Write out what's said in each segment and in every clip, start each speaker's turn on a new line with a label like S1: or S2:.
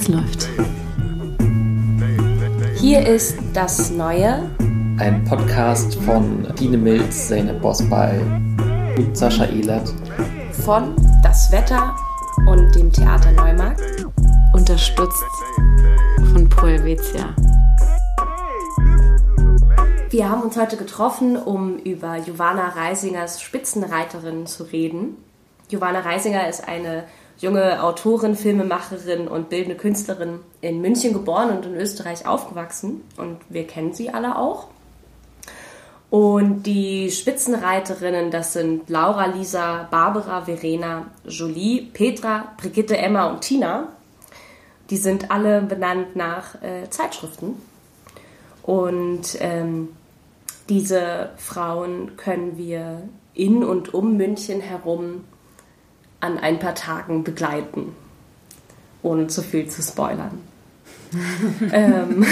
S1: Es läuft.
S2: Hier ist das Neue.
S3: Ein Podcast von Dine Milz, Zeynep Bosbal und Sascha Ehlert.
S2: Von Das Wetter und dem Theater Neumarkt.
S1: Unterstützt von Pro Helvetia.
S2: Wir haben uns heute getroffen, um über Giovanna Reisingers Spitzenreiterin zu reden. Giovanna Reisinger ist eine junge Autorin, Filmemacherin und bildende Künstlerin in München geboren und in Österreich aufgewachsen. Und wir kennen sie alle auch. Und die Spitzenreiterinnen, das sind Laura, Lisa, Barbara, Verena, Jolie, Petra, Brigitte, Emma und Tina. Die sind alle benannt nach äh, Zeitschriften. Und ähm, diese Frauen können wir in und um München herum an ein paar Tagen begleiten, ohne zu viel zu spoilern. ähm,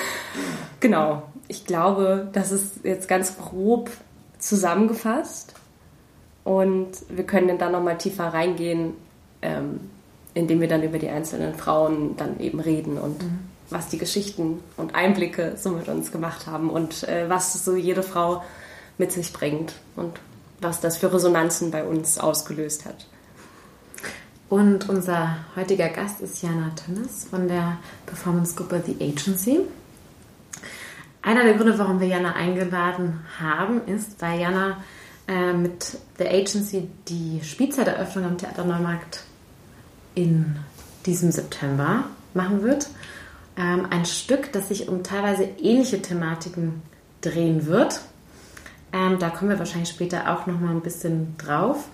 S2: genau, ich glaube, das ist jetzt ganz grob zusammengefasst und wir können dann nochmal tiefer reingehen, ähm, indem wir dann über die einzelnen Frauen dann eben reden und mhm. was die Geschichten und Einblicke so mit uns gemacht haben und äh, was so jede Frau mit sich bringt und was das für Resonanzen bei uns ausgelöst hat.
S1: Und unser heutiger Gast ist Jana Tönnes von der Performance-Gruppe The Agency. Einer der Gründe, warum wir Jana eingeladen haben, ist, weil Jana äh, mit The Agency die Spielzeiteröffnung am Theater Neumarkt in diesem September machen wird. Ähm, ein Stück, das sich um teilweise ähnliche Thematiken drehen wird. Ähm, da kommen wir wahrscheinlich später auch noch mal ein bisschen drauf.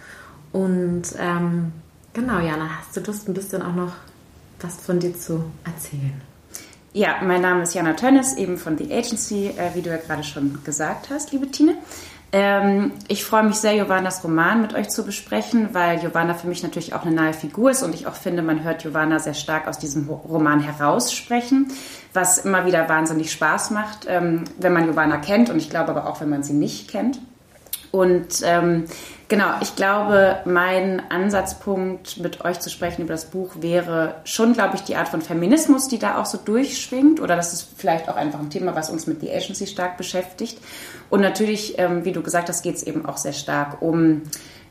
S1: Und ähm, genau, Jana, hast du Lust, ein bisschen auch noch was von dir zu erzählen?
S4: Ja, mein Name ist Jana Tönnes, eben von The Agency, äh, wie du ja gerade schon gesagt hast, liebe Tine. Ähm, ich freue mich sehr, Jovanas Roman mit euch zu besprechen, weil Jovana für mich natürlich auch eine nahe Figur ist und ich auch finde, man hört Jovana sehr stark aus diesem Roman heraussprechen, was immer wieder wahnsinnig Spaß macht, ähm, wenn man Jovana kennt und ich glaube aber auch, wenn man sie nicht kennt. Und ähm, genau, ich glaube, mein Ansatzpunkt, mit euch zu sprechen über das Buch, wäre schon, glaube ich, die Art von Feminismus, die da auch so durchschwingt. Oder das ist vielleicht auch einfach ein Thema, was uns mit The Agency stark beschäftigt. Und natürlich, ähm, wie du gesagt hast, geht es eben auch sehr stark um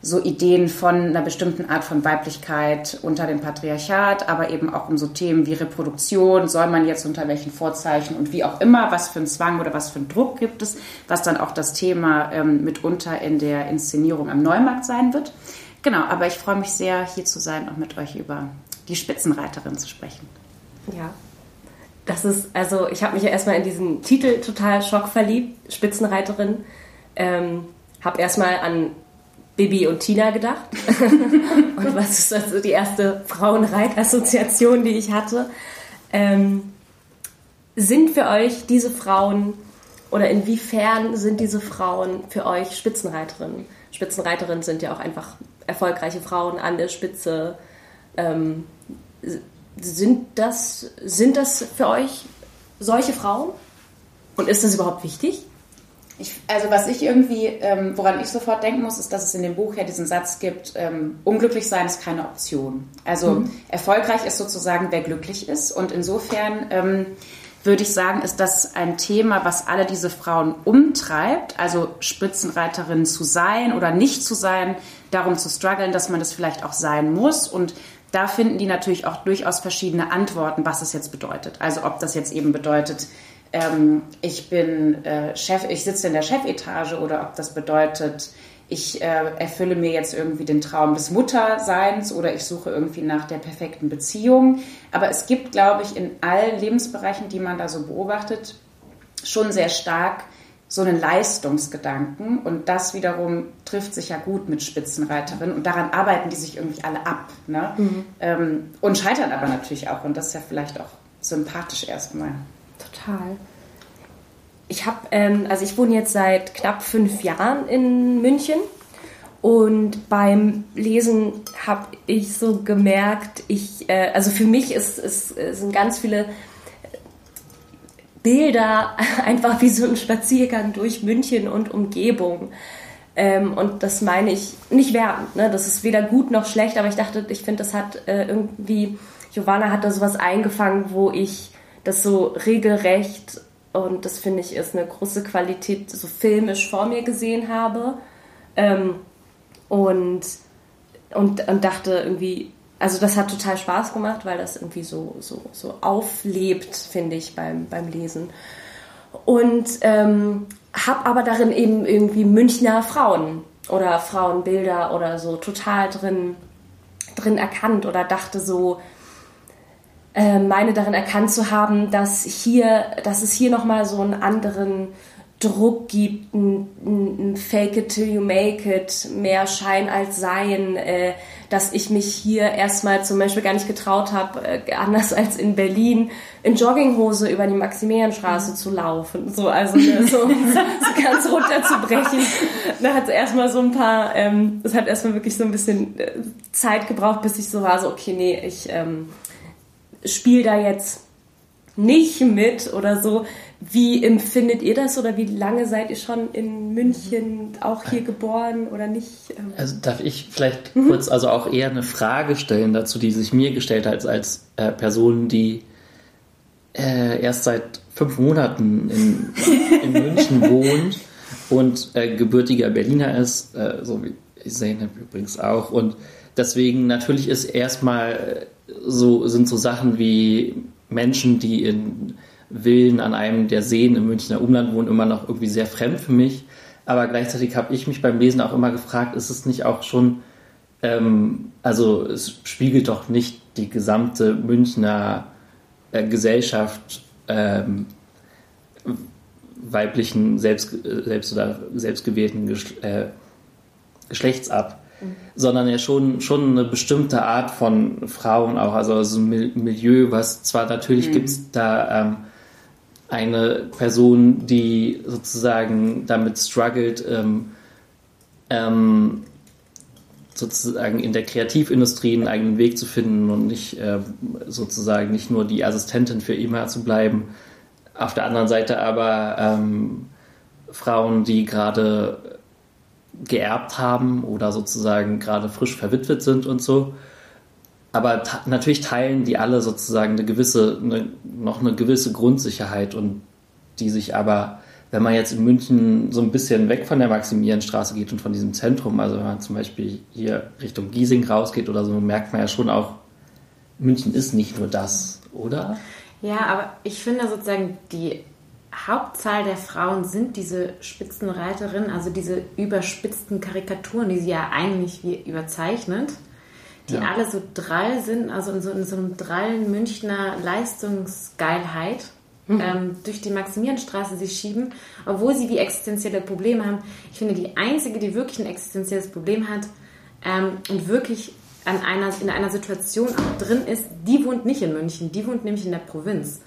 S4: so Ideen von einer bestimmten Art von Weiblichkeit unter dem Patriarchat, aber eben auch um so Themen wie Reproduktion, soll man jetzt unter welchen Vorzeichen und wie auch immer, was für einen Zwang oder was für einen Druck gibt es, was dann auch das Thema ähm, mitunter in der Inszenierung am Neumarkt sein wird. Genau, aber ich freue mich sehr, hier zu sein und mit euch über die Spitzenreiterin zu sprechen.
S2: Ja, das ist, also ich habe mich ja erstmal in diesen Titel total schockverliebt, Spitzenreiterin. Ähm, habe erstmal an Bibi und Tina gedacht. und was ist also die erste Frauenreitassoziation, die ich hatte? Ähm, sind für euch diese Frauen oder inwiefern sind diese Frauen für euch Spitzenreiterinnen? Spitzenreiterinnen sind ja auch einfach erfolgreiche Frauen an der Spitze. Ähm, sind, das, sind das für euch solche Frauen? Und ist das überhaupt wichtig?
S4: Ich, also was ich irgendwie, ähm, woran ich sofort denken muss, ist, dass es in dem Buch ja diesen Satz gibt, ähm, unglücklich sein ist keine Option. Also mhm. erfolgreich ist sozusagen, wer glücklich ist. Und insofern ähm, würde ich sagen, ist das ein Thema, was alle diese Frauen umtreibt. Also Spitzenreiterin zu sein oder nicht zu sein, darum zu strugglen, dass man das vielleicht auch sein muss. Und da finden die natürlich auch durchaus verschiedene Antworten, was es jetzt bedeutet. Also ob das jetzt eben bedeutet, ähm, ich bin äh, Chef, ich sitze in der Chefetage oder ob das bedeutet, ich äh, erfülle mir jetzt irgendwie den Traum des Mutterseins oder ich suche irgendwie nach der perfekten Beziehung. Aber es gibt, glaube ich, in allen Lebensbereichen, die man da so beobachtet, schon sehr stark so einen Leistungsgedanken und das wiederum trifft sich ja gut mit Spitzenreiterinnen und daran arbeiten die sich irgendwie alle ab ne? Mhm. Ähm, und scheitern aber natürlich auch und das ist ja vielleicht auch sympathisch erstmal.
S2: Total. Ich habe, ähm, also ich wohne jetzt seit knapp fünf Jahren in München und beim Lesen habe ich so gemerkt, ich, äh, also für mich ist, ist, sind ganz viele Bilder einfach wie so ein Spaziergang durch München und Umgebung. Ähm, und das meine ich nicht wertend. Ne? Das ist weder gut noch schlecht, aber ich dachte, ich finde, das hat äh, irgendwie Giovanna hat da sowas eingefangen, wo ich das so regelrecht und das finde ich ist eine große Qualität, so filmisch vor mir gesehen habe. Ähm, und, und, und dachte irgendwie, also das hat total Spaß gemacht, weil das irgendwie so, so, so auflebt, finde ich, beim, beim Lesen. Und ähm, habe aber darin eben irgendwie Münchner Frauen oder Frauenbilder oder so total drin, drin erkannt oder dachte so, äh, meine darin erkannt zu haben, dass hier, dass es hier nochmal so einen anderen Druck gibt, ein, ein, Fake it till you make it, mehr Schein als Sein, äh, dass ich mich hier erstmal zum Beispiel gar nicht getraut habe, äh, anders als in Berlin, in Jogginghose über die Maximilianstraße zu laufen. So, also ne, so, so ganz runterzubrechen. Da hat es erstmal so ein paar, ähm, es hat erstmal wirklich so ein bisschen äh, Zeit gebraucht, bis ich so war, so, okay, nee, ich ähm, spiele da jetzt nicht mit oder so. Wie empfindet ihr das oder wie lange seid ihr schon in München, auch hier geboren oder nicht?
S3: Also darf ich vielleicht mhm. kurz also auch eher eine Frage stellen dazu, die sich mir gestellt hat als, als äh, Person, die äh, erst seit fünf Monaten in, in München wohnt und äh, gebürtiger Berliner ist, äh, so wie Zeynep übrigens auch. Und deswegen natürlich ist erstmal so, sind so Sachen wie Menschen, die in Villen an einem der Seen im Münchner Umland wohnen, immer noch irgendwie sehr fremd für mich. Aber gleichzeitig habe ich mich beim Lesen auch immer gefragt, ist es nicht auch schon, ähm, also es spiegelt doch nicht die gesamte Münchner äh, Gesellschaft ähm, weiblichen, selbst, selbst oder selbstgewählten Geschle äh, Geschlechts ab sondern ja schon, schon eine bestimmte Art von Frauen auch, also so ein Milieu, was zwar natürlich mhm. gibt es da ähm, eine Person, die sozusagen damit struggelt, ähm, ähm, sozusagen in der Kreativindustrie einen eigenen Weg zu finden und nicht äh, sozusagen nicht nur die Assistentin für immer zu bleiben. Auf der anderen Seite aber ähm, Frauen, die gerade geerbt haben oder sozusagen gerade frisch verwitwet sind und so. Aber natürlich teilen die alle sozusagen eine gewisse, eine, noch eine gewisse Grundsicherheit und die sich aber, wenn man jetzt in München so ein bisschen weg von der Maximilianstraße geht und von diesem Zentrum, also wenn man zum Beispiel hier Richtung Giesing rausgeht oder so, merkt man ja schon auch, München ist nicht nur das, oder?
S1: Ja, aber ich finde sozusagen die Hauptzahl der Frauen sind diese Spitzenreiterinnen, also diese überspitzten Karikaturen, die sie ja eigentlich wie überzeichnet, die ja. alle so drall sind, also in so, in so einem drallen Münchner Leistungsgeilheit mhm. ähm, durch die Maximilianstraße sich schieben, obwohl sie wie existenzielle Probleme haben. Ich finde, die einzige, die wirklich ein existenzielles Problem hat ähm, und wirklich an einer, in einer Situation auch drin ist, die wohnt nicht in München, die wohnt nämlich in der Provinz.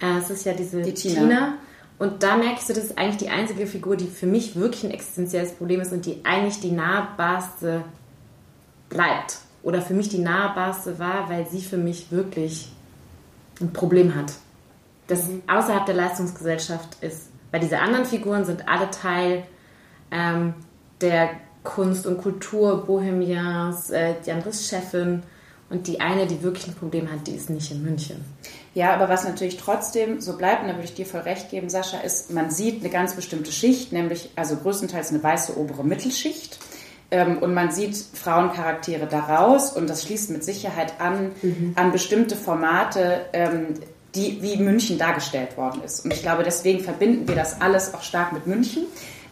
S1: Äh, es ist ja diese die Tina. Tina und da merkst du, das ist eigentlich die einzige Figur, die für mich wirklich ein existenzielles Problem ist und die eigentlich die nahbarste bleibt. Oder für mich die nahbarste war, weil sie für mich wirklich ein Problem hat. Das mhm. außerhalb der Leistungsgesellschaft ist. Weil diese anderen Figuren sind alle Teil ähm, der Kunst- und Kultur, Bohemians, äh, die andere ist Chefin und die eine, die wirklich ein Problem hat, die ist nicht in München.
S4: Ja, aber was natürlich trotzdem so bleibt, und da würde ich dir voll recht geben, Sascha, ist, man sieht eine ganz bestimmte Schicht, nämlich also größtenteils eine weiße obere Mittelschicht. Ähm, und man sieht Frauencharaktere daraus und das schließt mit Sicherheit an, mhm. an bestimmte Formate, ähm, die, wie München dargestellt worden ist. Und ich glaube, deswegen verbinden wir das alles auch stark mit München,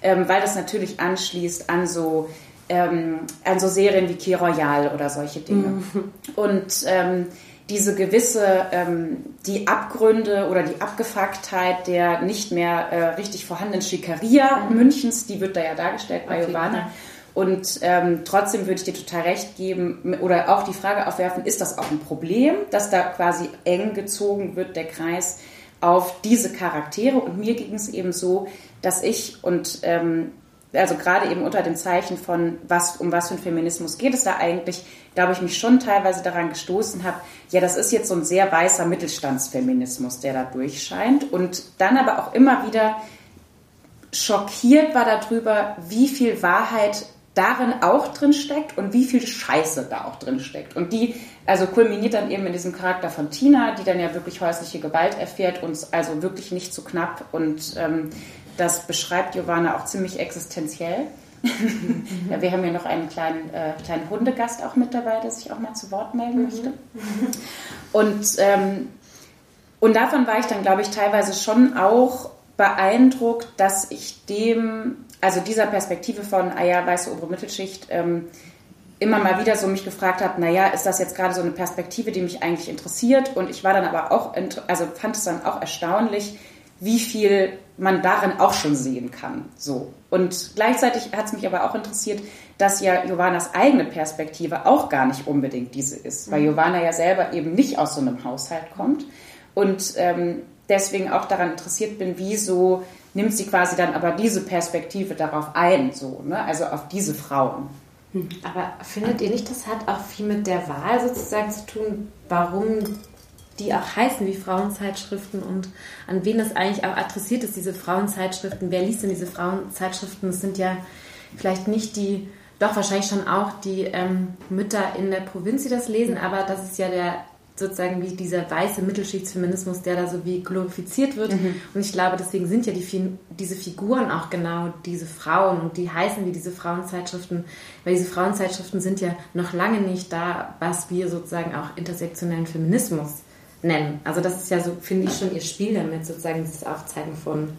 S4: ähm, weil das natürlich anschließt an so, ähm, an so Serien wie Key Royal oder solche Dinge. Mhm. Und ähm, diese gewisse, ähm, die Abgründe oder die Abgefucktheit der nicht mehr äh, richtig vorhandenen Schickeria mhm. Münchens, die wird da ja dargestellt bei okay, Giovanna. Und ähm, trotzdem würde ich dir total recht geben oder auch die Frage aufwerfen, ist das auch ein Problem, dass da quasi eng gezogen wird, der Kreis auf diese Charaktere? Und mir ging es eben so, dass ich und ähm, also gerade eben unter dem Zeichen von was, um was für ein Feminismus geht es da eigentlich, da habe ich mich schon teilweise daran gestoßen habe, ja, das ist jetzt so ein sehr weißer Mittelstandsfeminismus, der da durchscheint und dann aber auch immer wieder schockiert war darüber, wie viel Wahrheit darin auch drin steckt und wie viel Scheiße da auch drin steckt. Und die, also kulminiert dann eben in diesem Charakter von Tina, die dann ja wirklich häusliche Gewalt erfährt und also wirklich nicht zu so knapp. Und ähm, das beschreibt Giovanna auch ziemlich existenziell. ja, wir haben ja noch einen kleinen, äh, kleinen Hundegast auch mit dabei, der sich auch mal zu Wort melden möchte. Und, ähm, und davon war ich dann, glaube ich, teilweise schon auch beeindruckt, dass ich dem also dieser Perspektive von, ah ja, weiße obere Mittelschicht, ähm, immer mal wieder so mich gefragt habe, naja, ist das jetzt gerade so eine Perspektive, die mich eigentlich interessiert? Und ich war dann aber auch, also fand es dann auch erstaunlich, wie viel man darin auch schon sehen kann. So. Und gleichzeitig hat es mich aber auch interessiert, dass ja Jovanas eigene Perspektive auch gar nicht unbedingt diese ist, weil Jovana ja selber eben nicht aus so einem Haushalt kommt und ähm, deswegen auch daran interessiert bin, wie so nimmt sie quasi dann aber diese Perspektive darauf ein, so, ne? also auf diese Frauen.
S1: Hm. Aber findet ihr nicht, das hat auch viel mit der Wahl sozusagen zu tun, warum die auch heißen wie Frauenzeitschriften und an wen das eigentlich auch adressiert ist, diese Frauenzeitschriften? Wer liest denn diese Frauenzeitschriften? Das sind ja vielleicht nicht die, doch wahrscheinlich schon auch die ähm, Mütter in der Provinz, die das lesen, aber das ist ja der sozusagen wie dieser weiße Mittelschichtsfeminismus, der da so wie glorifiziert wird. Mhm. Und ich glaube, deswegen sind ja die, diese Figuren auch genau diese Frauen und die heißen wie diese Frauenzeitschriften, weil diese Frauenzeitschriften sind ja noch lange nicht da, was wir sozusagen auch intersektionellen Feminismus nennen. Also das ist ja so, finde ich, schon ihr Spiel damit, sozusagen dieses Aufzeigen von,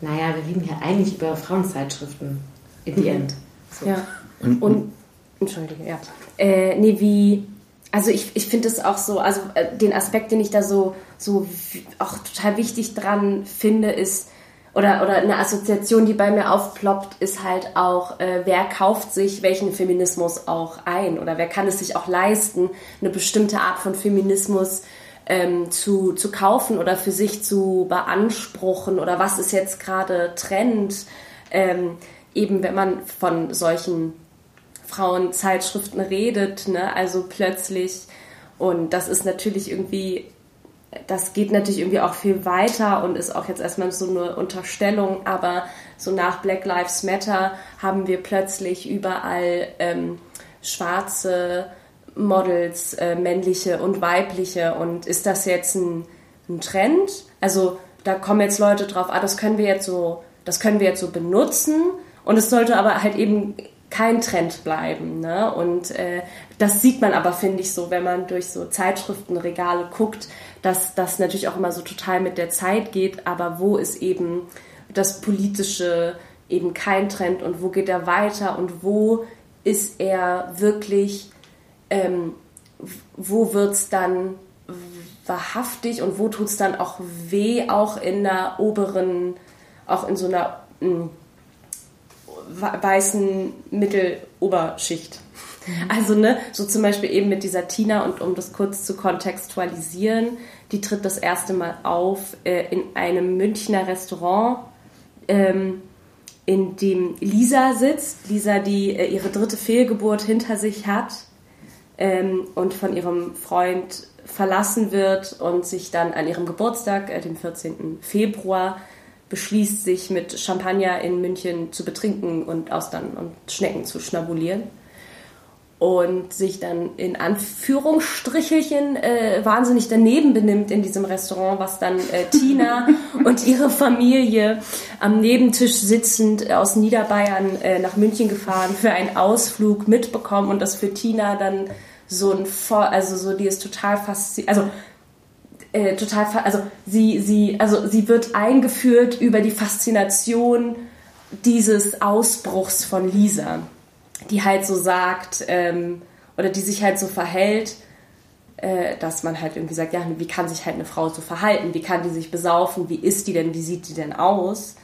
S1: naja, wir reden ja eigentlich über Frauenzeitschriften in the mhm. end.
S2: So. Ja. Und, und Entschuldige, ja. Äh, nee, wie also ich, ich finde es auch so, also äh, den Aspekt, den ich da so, so auch total wichtig dran finde, ist, oder, oder eine Assoziation, die bei mir aufploppt, ist halt auch, äh, wer kauft sich welchen Feminismus auch ein oder wer kann es sich auch leisten, eine bestimmte Art von Feminismus ähm, zu, zu kaufen oder für sich zu beanspruchen oder was ist jetzt gerade Trend, ähm, eben wenn man von solchen Frauenzeitschriften redet, ne? Also plötzlich. Und das ist natürlich irgendwie, das geht natürlich irgendwie auch viel weiter und ist auch jetzt erstmal so eine Unterstellung, aber so nach Black Lives Matter haben wir plötzlich überall ähm, schwarze Models, äh, männliche und weibliche. Und ist das jetzt ein, ein Trend? Also da kommen jetzt Leute drauf, ah, das können wir jetzt so, das können wir jetzt so benutzen. Und es sollte aber halt eben kein Trend bleiben. Ne? Und äh, das sieht man aber, finde ich, so, wenn man durch so Zeitschriftenregale guckt, dass das natürlich auch immer so total mit der Zeit geht, aber wo ist eben das Politische eben kein Trend und wo geht er weiter und wo ist er wirklich, ähm, wo wird es dann wahrhaftig und wo tut es dann auch weh, auch in der oberen, auch in so einer mh, hm, weißen Mitteloberschicht. Mhm. Also, ne, so zum Beispiel eben mit dieser Tina und um das kurz zu kontextualisieren, die tritt das erste Mal auf äh, in einem Münchner Restaurant, ähm, in dem Lisa sitzt. Lisa, die äh, ihre dritte Fehlgeburt hinter sich hat ähm, und von ihrem Freund verlassen wird und sich dann an ihrem Geburtstag, äh, dem 14. Februar, beschließt, sich mit Champagner in München zu betrinken und Austern und Schnecken zu schnabulieren. Und sich dann in Anführungsstrichelchen äh, wahnsinnig daneben benimmt in diesem Restaurant, was dann äh, Tina und ihre Familie am Nebentisch sitzend aus Niederbayern äh, nach München gefahren für einen Ausflug mitbekommen und das für Tina dann so ein, also so, die ist total fasziniert, also äh, total, also sie, sie, also sie wird eingeführt über die Faszination dieses Ausbruchs von Lisa, die halt so sagt, ähm, oder die sich halt so verhält, äh, dass man halt irgendwie sagt, ja, wie kann sich halt eine Frau so verhalten, wie kann die sich besaufen, wie ist die denn, wie sieht die denn aus?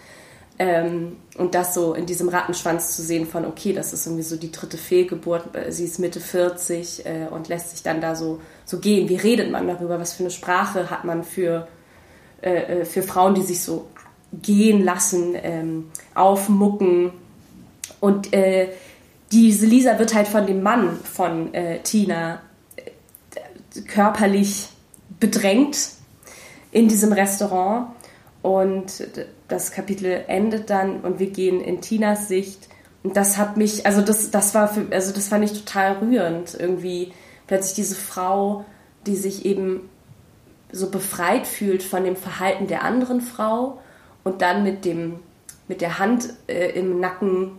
S2: Ähm, und das so in diesem Rattenschwanz zu sehen von, okay, das ist irgendwie so die dritte Fehlgeburt, äh, sie ist Mitte 40 äh, und lässt sich dann da so, so gehen. Wie redet man darüber? Was für eine Sprache hat man für, äh, äh für Frauen, die sich so gehen lassen, ähm, aufmucken? Und äh, diese Lisa wird halt von dem Mann von äh, Tina körperlich bedrängt in diesem Restaurant und das Kapitel endet dann und wir gehen in Tinas Sicht das hat mich, also das, das war für, also das fand ich total rührend. Irgendwie plötzlich diese Frau, die sich eben so befreit fühlt von dem Verhalten der anderen Frau und dann mit dem, mit der Hand äh, im Nacken,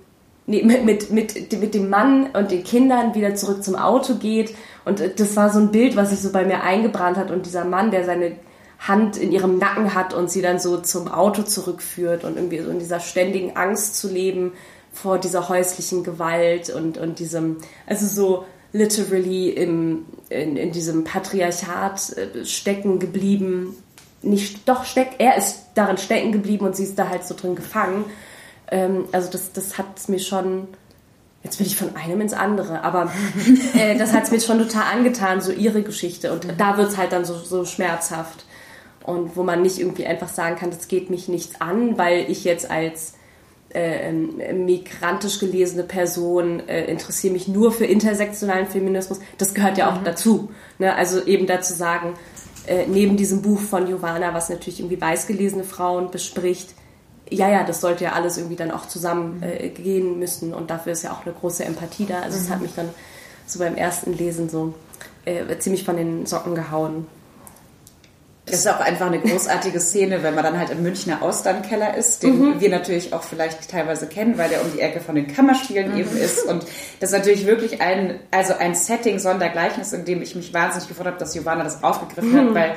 S2: nee, mit, mit, mit, mit dem Mann und den Kindern wieder zurück zum Auto geht. Und äh, das war so ein Bild, was sich so bei mir eingebrannt hat. Und dieser Mann, der seine Hand in ihrem Nacken hat und sie dann so zum Auto zurückführt und irgendwie so in dieser ständigen Angst zu leben vor dieser häuslichen Gewalt und, und diesem, also so literally im, in, in diesem Patriarchat äh, stecken geblieben. Nicht, doch steckt, er ist darin stecken geblieben und sie ist da halt so drin gefangen. Ähm, also das, das hat mir schon, jetzt bin ich von einem ins andere, aber äh, das hat es mir schon total angetan, so ihre Geschichte. Und da wird es halt dann so, so schmerzhaft. Und wo man nicht irgendwie einfach sagen kann, das geht mich nichts an, weil ich jetzt als äh, migrantisch gelesene Person äh, interessiere mich nur für intersektionalen Feminismus. Das gehört ja auch mhm. dazu. Ne? Also eben dazu sagen, äh, neben diesem Buch von Giovanna, was natürlich irgendwie weißgelesene Frauen bespricht, ja, ja, das sollte ja alles irgendwie dann auch zusammen mhm. äh, müssen und dafür ist ja auch eine große Empathie da. Also es mhm. hat mich dann so beim ersten Lesen so äh, ziemlich von den Socken gehauen.
S4: Das ist auch einfach eine großartige Szene, wenn man dann halt im Münchner Austernkeller ist, den mhm. wir natürlich auch vielleicht teilweise kennen, weil der um die Ecke von den Kammerspielen mhm. eben ist. Und das ist natürlich wirklich ein, also ein Setting sondergleichnis, in dem ich mich wahnsinnig gefreut habe, dass Giovanna das aufgegriffen mhm. hat, weil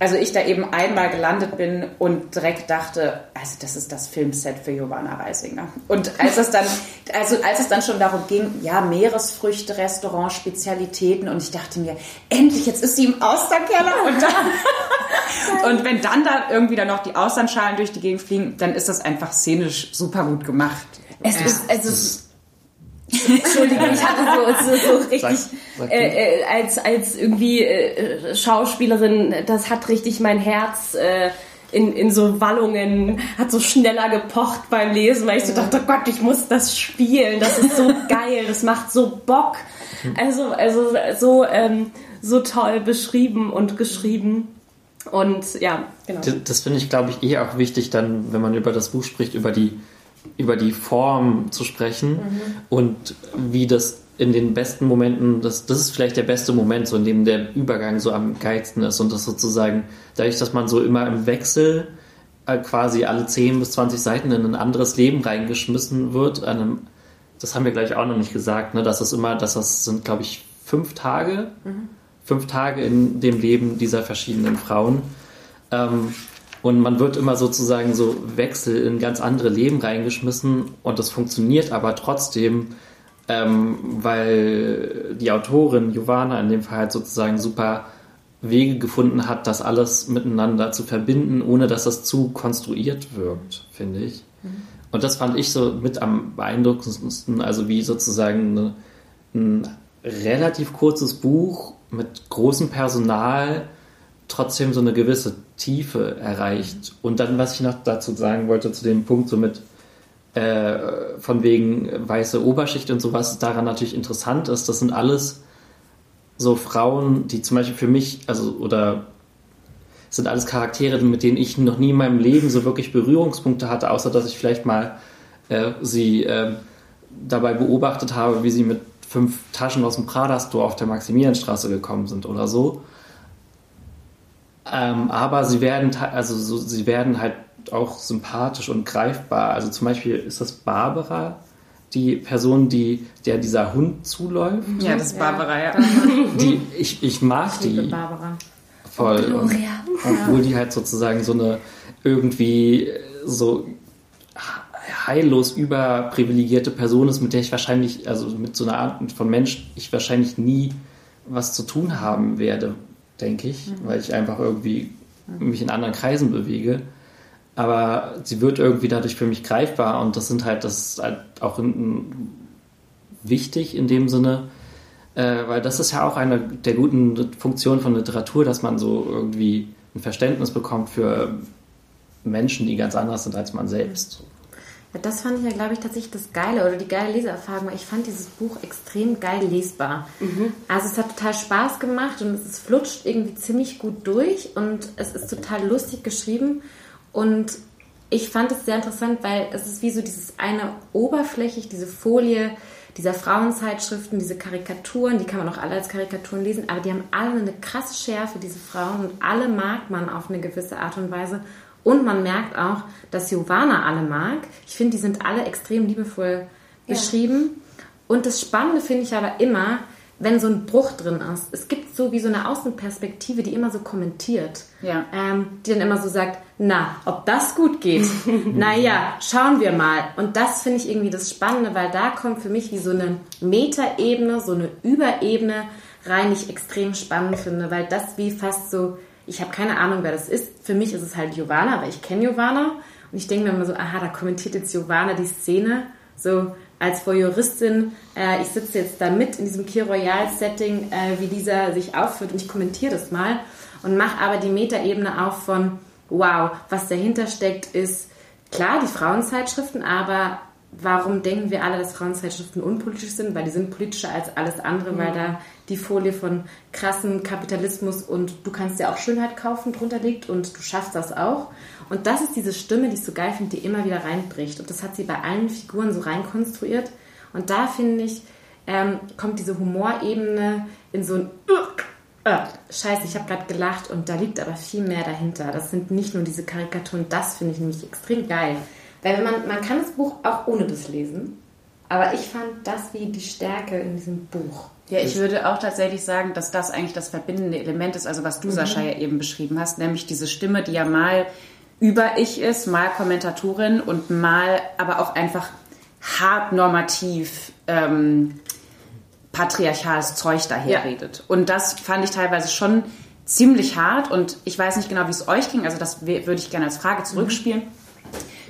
S4: also ich da eben einmal gelandet bin und direkt dachte, also das ist das Filmset für Giovanna Reisinger. Und als es dann, also als es dann schon darum ging, ja, Meeresfrüchte, Restaurant, Spezialitäten und ich dachte mir, endlich, jetzt ist sie im Austernkeller und dann, und wenn dann da irgendwie dann noch die Austernschalen durch die Gegend fliegen, dann ist das einfach szenisch super gut gemacht.
S2: Es ja. ist, also, Entschuldigung, ich hatte so, so, so richtig sag, sag äh, äh, als als irgendwie äh, Schauspielerin, das hat richtig mein Herz äh, in, in so Wallungen, hat so schneller gepocht beim Lesen, weil ich so dachte, oh Gott, ich muss das spielen, das ist so geil, das macht so Bock. Also, also so, ähm, so toll beschrieben und geschrieben. Und ja,
S3: genau. Das, das finde ich, glaube ich, eh auch wichtig, dann, wenn man über das Buch spricht, über die über die Form zu sprechen mhm. und wie das in den besten Momenten, das, das ist vielleicht der beste Moment, so in dem der Übergang so am geilsten ist und das sozusagen, dadurch, dass man so immer im Wechsel äh, quasi alle 10 bis 20 Seiten in ein anderes Leben reingeschmissen wird, einem, das haben wir gleich auch noch nicht gesagt, ne, dass das immer, dass das sind, glaube ich, fünf Tage, mhm. fünf Tage in dem Leben dieser verschiedenen Frauen. Ähm, und man wird immer sozusagen so Wechsel in ganz andere Leben reingeschmissen und das funktioniert aber trotzdem, ähm, weil die Autorin Giovanna in dem Fall halt sozusagen super Wege gefunden hat, das alles miteinander zu verbinden, ohne dass das zu konstruiert wirkt, finde ich. Mhm. Und das fand ich so mit am beeindruckendsten, also wie sozusagen eine, ein relativ kurzes Buch mit großem Personal trotzdem so eine gewisse Tiefe erreicht. Und dann, was ich noch dazu sagen wollte, zu dem Punkt so mit äh, von wegen weiße Oberschicht und sowas, daran natürlich interessant ist, das sind alles so Frauen, die zum Beispiel für mich, also oder sind alles Charaktere, mit denen ich noch nie in meinem Leben so wirklich Berührungspunkte hatte, außer dass ich vielleicht mal äh, sie äh, dabei beobachtet habe, wie sie mit fünf Taschen aus dem Prada-Store auf der Maximilianstraße gekommen sind oder so. Ähm, aber sie werden, also so, sie werden halt auch sympathisch und greifbar. Also zum Beispiel ist das Barbara, die Person, die der dieser Hund zuläuft.
S4: Ja, das ist Barbara, ja.
S3: Die, ich, ich mag ich die.
S1: Barbara.
S3: Voll. Und, obwohl die halt sozusagen so eine irgendwie so heillos überprivilegierte Person ist, mit der ich wahrscheinlich, also mit so einer Art von Mensch, ich wahrscheinlich nie was zu tun haben werde, denke ich, mhm. weil ich einfach irgendwie mich in anderen Kreisen bewege. Aber sie wird irgendwie dadurch für mich greifbar und das sind halt, das ist halt auch in, wichtig in dem Sinne, äh, weil das ist ja auch eine der guten Funktionen von Literatur, dass man so irgendwie ein Verständnis bekommt für Menschen, die ganz anders sind als man selbst.
S1: Das fand ich ja, glaube ich, tatsächlich das Geile oder die geile Leseerfahrung, weil ich fand dieses Buch extrem geil lesbar. Mhm. Also es hat total Spaß gemacht und es flutscht irgendwie ziemlich gut durch und es ist total lustig geschrieben und ich fand es sehr interessant, weil es ist wie so dieses eine oberflächlich, diese Folie dieser Frauenzeitschriften, diese Karikaturen, die kann man auch alle als Karikaturen lesen, aber die haben alle eine krasse Schärfe, diese Frauen, und alle mag man auf eine gewisse Art und Weise. Und man merkt auch, dass Giovanna alle mag. Ich finde, die sind alle extrem liebevoll
S2: Ja.
S1: beschrieben. Und das Spannende finde ich aber immer, wenn so ein Bruch drin ist. Es gibt so wie so eine Außenperspektive, die immer so kommentiert.
S4: Ja.
S1: Ähm, die dann immer so sagt, na, ob das gut geht? naja, schauen wir mal. Und das finde ich irgendwie das Spannende, weil da kommt für mich wie so eine Metaebene, so eine Überebene rein, die ich extrem spannend finde, weil das wie fast so, ich habe keine Ahnung, wer das ist. Für mich ist es halt Giovanna, weil ich kenne Giovanna. Und ich denke mir immer so, aha, da kommentiert jetzt Giovanna die Szene. So als Voyeuristin, äh, ich sitze jetzt da mit in diesem Kir Royal-Setting, äh, wie dieser sich aufführt und ich kommentiere das mal und mache aber die Metaebene auf von, wow, was dahinter steckt, ist klar die Frauenzeitschriften, aber warum denken wir alle, dass Frauenzeitschriften unpolitisch sind? Weil die sind politischer als alles andere, weil da die Folie von krassem Kapitalismus und du kannst ja auch Schönheit kaufen drunter liegt und du schaffst das auch. Und das ist diese Stimme, die ich so geil finde, die immer wieder reinbricht. Und das hat sie bei allen Figuren so reinkonstruiert. Und da finde ich, ähm, kommt diese Humorebene in so ein äh, Scheiße, ich habe gerade gelacht und da liegt aber viel mehr dahinter. Das sind nicht nur diese Karikaturen, das finde ich nämlich extrem geil. Weil man, man kann das Buch auch ohne das lesen, aber ich fand das wie die Stärke in diesem Buch.
S4: Ja, ich würde auch tatsächlich sagen, dass das eigentlich das verbindende Element ist, also was du, Sascha, ja eben beschrieben hast, nämlich diese Stimme, die ja mal über ich ist, mal Kommentatorin und mal aber auch einfach hart normativ ähm, patriarchales Zeug daherredet. Und das fand ich teilweise schon ziemlich hart und ich weiß nicht genau, wie es euch ging, also das würde ich gerne als Frage zurückspielen.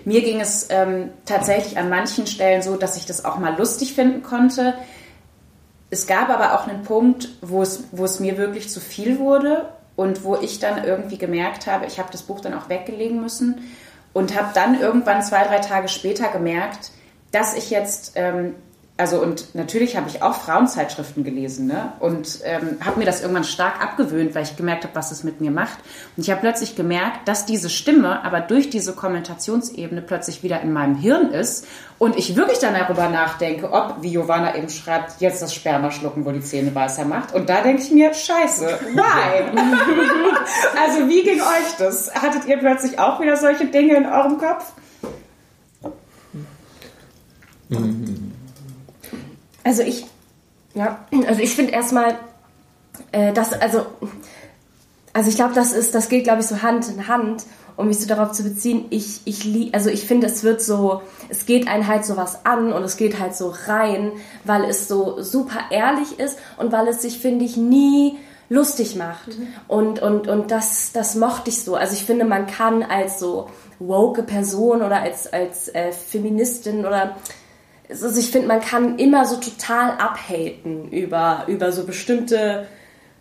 S4: Mir ging es ähm, tatsächlich an manchen Stellen so, dass ich das auch mal lustig finden konnte. Es gab aber auch einen Punkt, wo es, wo es mir wirklich zu viel wurde und wo ich dann irgendwie gemerkt habe, ich habe das Buch dann auch weggelegen müssen und habe dann irgendwann zwei, drei Tage später gemerkt, dass ich jetzt, ähm, also und natürlich habe ich auch Frauenzeitschriften gelesen ne? und ähm, habe mir das irgendwann stark abgewöhnt, weil ich gemerkt habe, was es mit mir macht. Und ich habe plötzlich gemerkt, dass diese Stimme aber durch diese Kommentationsebene plötzlich wieder in meinem Hirn ist und ich wirklich dann darüber nachdenke, ob, wie Giovanna eben schreibt, jetzt das Sperma schlucken, wo die Zähne weißer macht. Und da denke ich mir, scheiße, why? also wie ging euch das? Hattet ihr plötzlich auch wieder solche Dinge in eurem Kopf?
S2: Also ich, ja, also ich finde erstmal, äh, das, also, also ich glaube, das ist, das geht, glaube ich, so Hand in Hand, um mich so darauf zu beziehen. Ich, ich lie, also ich finde, es wird so, es geht einen halt sowas an und es geht halt so rein, weil es so super ehrlich ist und weil es sich, finde ich, nie lustig macht. Und, und, und das, das mochte ich so. Also ich finde, man kann als so woke Person oder als, als äh, Feministin oder also ich finde, man kann immer so total abhaten über, über so bestimmte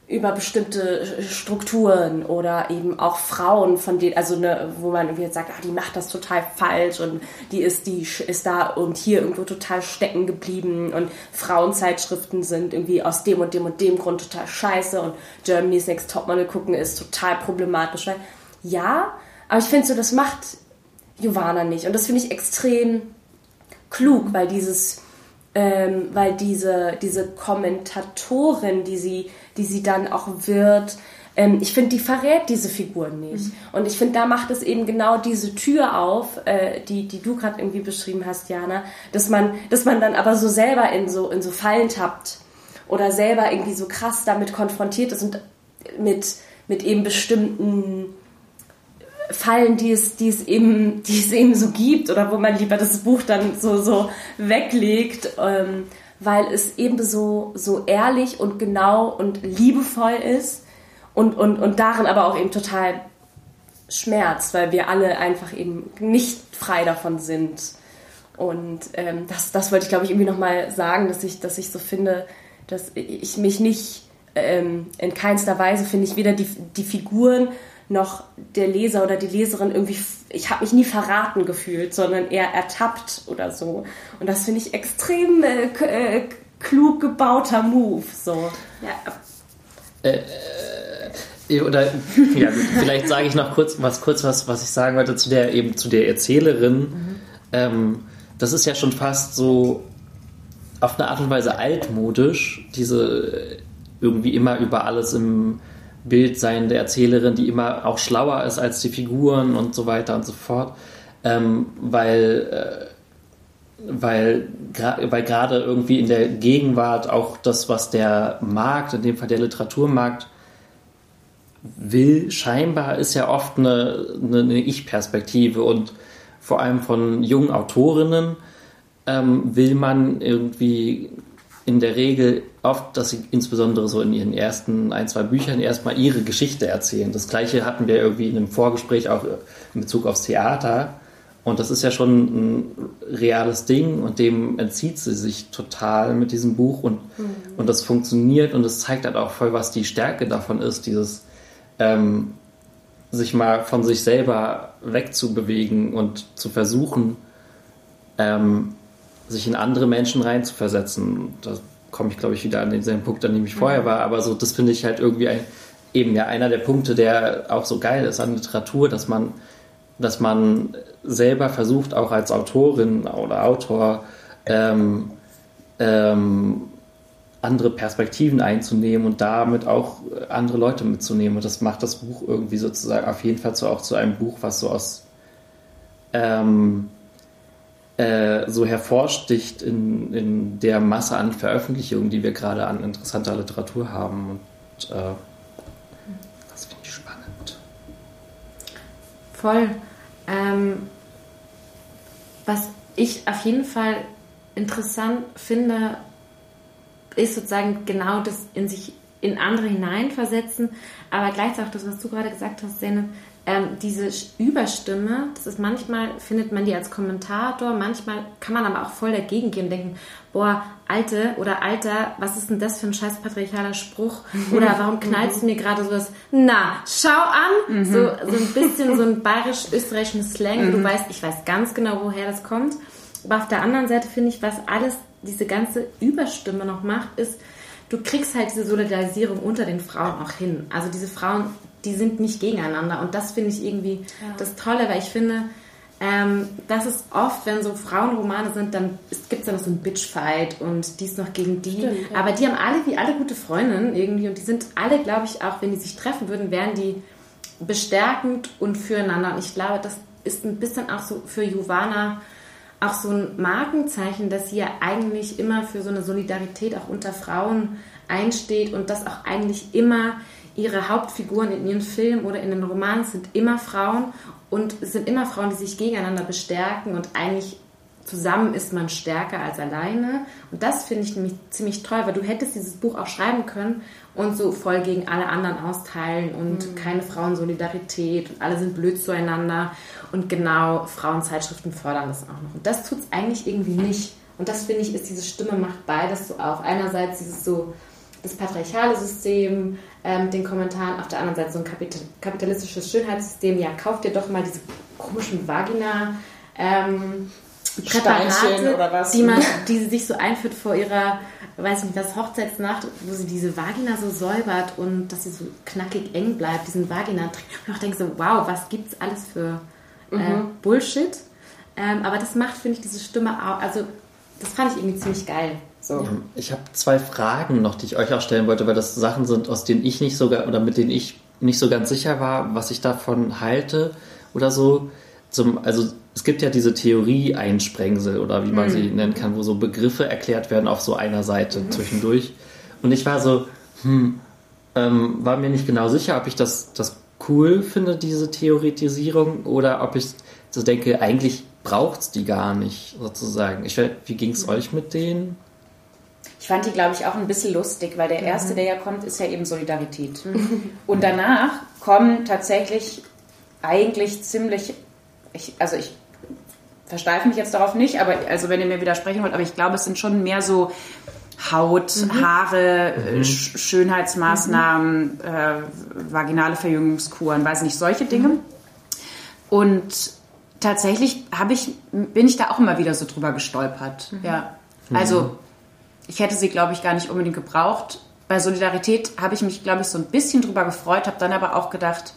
S2: über bestimmte Strukturen oder eben auch Frauen, von denen, also ne, wo man irgendwie jetzt sagt, ah, die macht das total falsch und die ist, die ist da und hier irgendwo total stecken geblieben und Frauenzeitschriften sind irgendwie aus dem und dem und dem Grund total scheiße und Germany's Next Topmodel gucken ist total problematisch. Weil, ja, aber ich finde so, das macht Giovanna nicht und das finde ich extrem klug, weil dieses ähm, weil diese, diese Kommentatorin, die sie, die sie dann auch wird, ähm, ich finde, die verrät diese Figuren nicht. Und ich finde, da macht es eben genau diese Tür auf, äh, die, die du gerade irgendwie beschrieben hast, Jana, dass man, dass man dann aber so selber in so, in so Fallen tappt oder selber irgendwie so krass damit konfrontiert ist und mit, mit eben bestimmten Fallen, die es, die es eben, die es eben so gibt oder wo man lieber das Buch dann so, so weglegt, ähm, weil es eben so, so ehrlich und genau und liebevoll ist und, und, und darin aber auch eben total schmerzt, weil wir alle einfach eben nicht frei davon sind. Und ähm, das, das wollte ich, glaube ich, irgendwie nochmal sagen, dass ich, dass ich so finde, dass ich mich nicht ähm, in keinster Weise finde ich weder die, die Figuren noch der Leser oder die Leserin irgendwie, ich habe mich nie verraten gefühlt, sondern eher ertappt oder so. Und das finde ich extrem äh, äh, klug gebauter Move. So.
S1: Ja,
S3: Oder ja, vielleicht sage ich noch kurz was, kurz was, was ich sagen wollte zu der eben zu der Erzählerin. Mhm. Ähm, das ist ja schon fast so auf eine Art und Weise altmodisch, diese irgendwie immer über alles im Bild seiende Erzählerin, die immer auch schlauer ist als die Figuren und so weiter und so fort. Ähm, weil, äh, weil, weil gerade irgendwie in der Gegenwart auch das, was der Markt, in dem Fall der Literaturmarkt, will, scheinbar ist ja oft eine, eine Ich-Perspektive und vor allem von jungen Autorinnen ähm, will man irgendwie in der Regel oft, dass sie insbesondere so in ihren ersten ein, zwei Büchern erstmal ihre Geschichte erzählen. Das gleiche hatten wir irgendwie in einem Vorgespräch auch in Bezug aufs Theater. Und das ist ja schon ein reales Ding und dem entzieht sie sich total mit diesem Buch und, mhm. und das funktioniert und es zeigt halt auch voll, was die Stärke davon ist, dieses ähm, sich mal von sich selber wegzubewegen und zu versuchen, ähm, sich in andere Menschen reinzuversetzen. Da komme ich, glaube ich, wieder an denselben Punkt, an dem ich vorher war. Aber so, das finde ich halt irgendwie ein, eben ja einer der Punkte, der auch so geil ist an Literatur, dass man, dass man selber versucht, auch als Autorin oder Autor ähm, ähm, andere Perspektiven einzunehmen und damit auch andere Leute mitzunehmen. Und das macht das Buch irgendwie sozusagen auf jeden Fall so auch zu einem Buch, was so aus ähm, äh, so hervorsticht in, in der Masse an Veröffentlichungen, die wir gerade an interessanter Literatur haben. Und äh, das finde ich spannend.
S1: Voll. Ähm, was ich auf jeden Fall interessant finde, ist sozusagen genau das in sich in andere hineinversetzen, aber gleichzeitig auch das, was du gerade gesagt hast, Sene, ähm, diese Überstimme, das ist manchmal, findet man die als Kommentator, manchmal kann man aber auch voll dagegen gehen und denken, boah, Alte oder Alter, was ist denn das für ein scheiß patriarchaler Spruch? Oder warum knallst du mir gerade sowas? Na, schau an! Mhm. So, so ein bisschen so ein bayerisch-österreichischen Slang. Mhm. Du weißt, ich weiß ganz genau, woher das kommt. Aber auf der anderen Seite finde ich, was alles, diese ganze Überstimme noch macht, ist, du kriegst halt diese Solidarisierung unter den Frauen auch hin. Also diese Frauen die sind nicht gegeneinander. Und das finde ich irgendwie ja. das Tolle, weil ich finde, ähm, das ist oft, wenn so Frauenromane sind, dann gibt es da noch so einen Bitchfight und dies noch gegen die. Stimmt, ja. Aber die haben alle wie alle gute Freundinnen irgendwie und die sind alle, glaube ich, auch wenn die sich treffen würden, wären die bestärkend und füreinander. Und ich glaube, das ist ein bisschen auch so für Juvana auch so ein Markenzeichen, dass sie ja eigentlich immer für so eine Solidarität auch unter Frauen einsteht und das auch eigentlich immer ihre Hauptfiguren in ihren Filmen oder in den Romanen sind immer Frauen und es sind immer Frauen, die sich gegeneinander bestärken und eigentlich zusammen ist man stärker als alleine. Und das finde ich nämlich ziemlich toll, weil du hättest dieses Buch auch schreiben können und so voll gegen alle anderen austeilen und mhm. keine Frauensolidarität und alle sind blöd zueinander. Und genau, Frauenzeitschriften fördern das auch noch. Und das tut es eigentlich irgendwie nicht. Und das finde ich, ist diese Stimme macht beides so auf. Einerseits dieses so das patriarchale System äh, mit den Kommentaren, auf der anderen Seite so ein Kapital kapitalistisches Schönheitssystem. Ja, kauft dir doch mal diese komischen Vagina. Ähm, Präparate, oder was? Die, man, die sie sich so einführt vor ihrer, weiß nicht was, Hochzeitsnacht, wo sie diese Vagina so säubert und dass sie so knackig eng bleibt, diesen Vagina Und ich denke so, wow, was gibt's alles für äh, mhm. Bullshit. Ähm, aber das macht, finde ich, diese Stimme auch, also das fand ich irgendwie ziemlich geil. So.
S3: Ich habe zwei Fragen noch, die ich euch auch stellen wollte, weil das Sachen sind, aus denen ich nicht sogar oder mit denen ich nicht so ganz sicher war, was ich davon halte oder so. Zum, also es gibt ja diese Theorie-Einsprengsel oder wie man mhm. sie nennen kann, wo so Begriffe erklärt werden auf so einer Seite mhm. zwischendurch. Und ich war so, hm, ähm, war mir nicht genau sicher, ob ich das, das cool finde, diese Theoretisierung, oder ob ich so denke, eigentlich braucht es die gar nicht, sozusagen. Ich, wie ging es mhm. euch mit denen?
S4: Ich fand die, glaube ich, auch ein bisschen lustig, weil der erste, mhm. der ja kommt, ist ja eben Solidarität. Mhm. Und danach kommen tatsächlich eigentlich ziemlich, ich, also ich versteife mich jetzt darauf nicht, aber also wenn ihr mir widersprechen wollt, aber ich glaube, es sind schon mehr so Haut, mhm. Haare, mhm. Sch Schönheitsmaßnahmen, mhm. äh, vaginale Verjüngungskuren, weiß nicht, solche Dinge. Mhm. Und tatsächlich habe ich, bin ich da auch immer wieder so drüber gestolpert. Ja. Also ich hätte sie, glaube ich, gar nicht unbedingt gebraucht. bei Solidarität habe ich mich, glaube ich, so ein bisschen drüber gefreut, habe dann aber auch gedacht,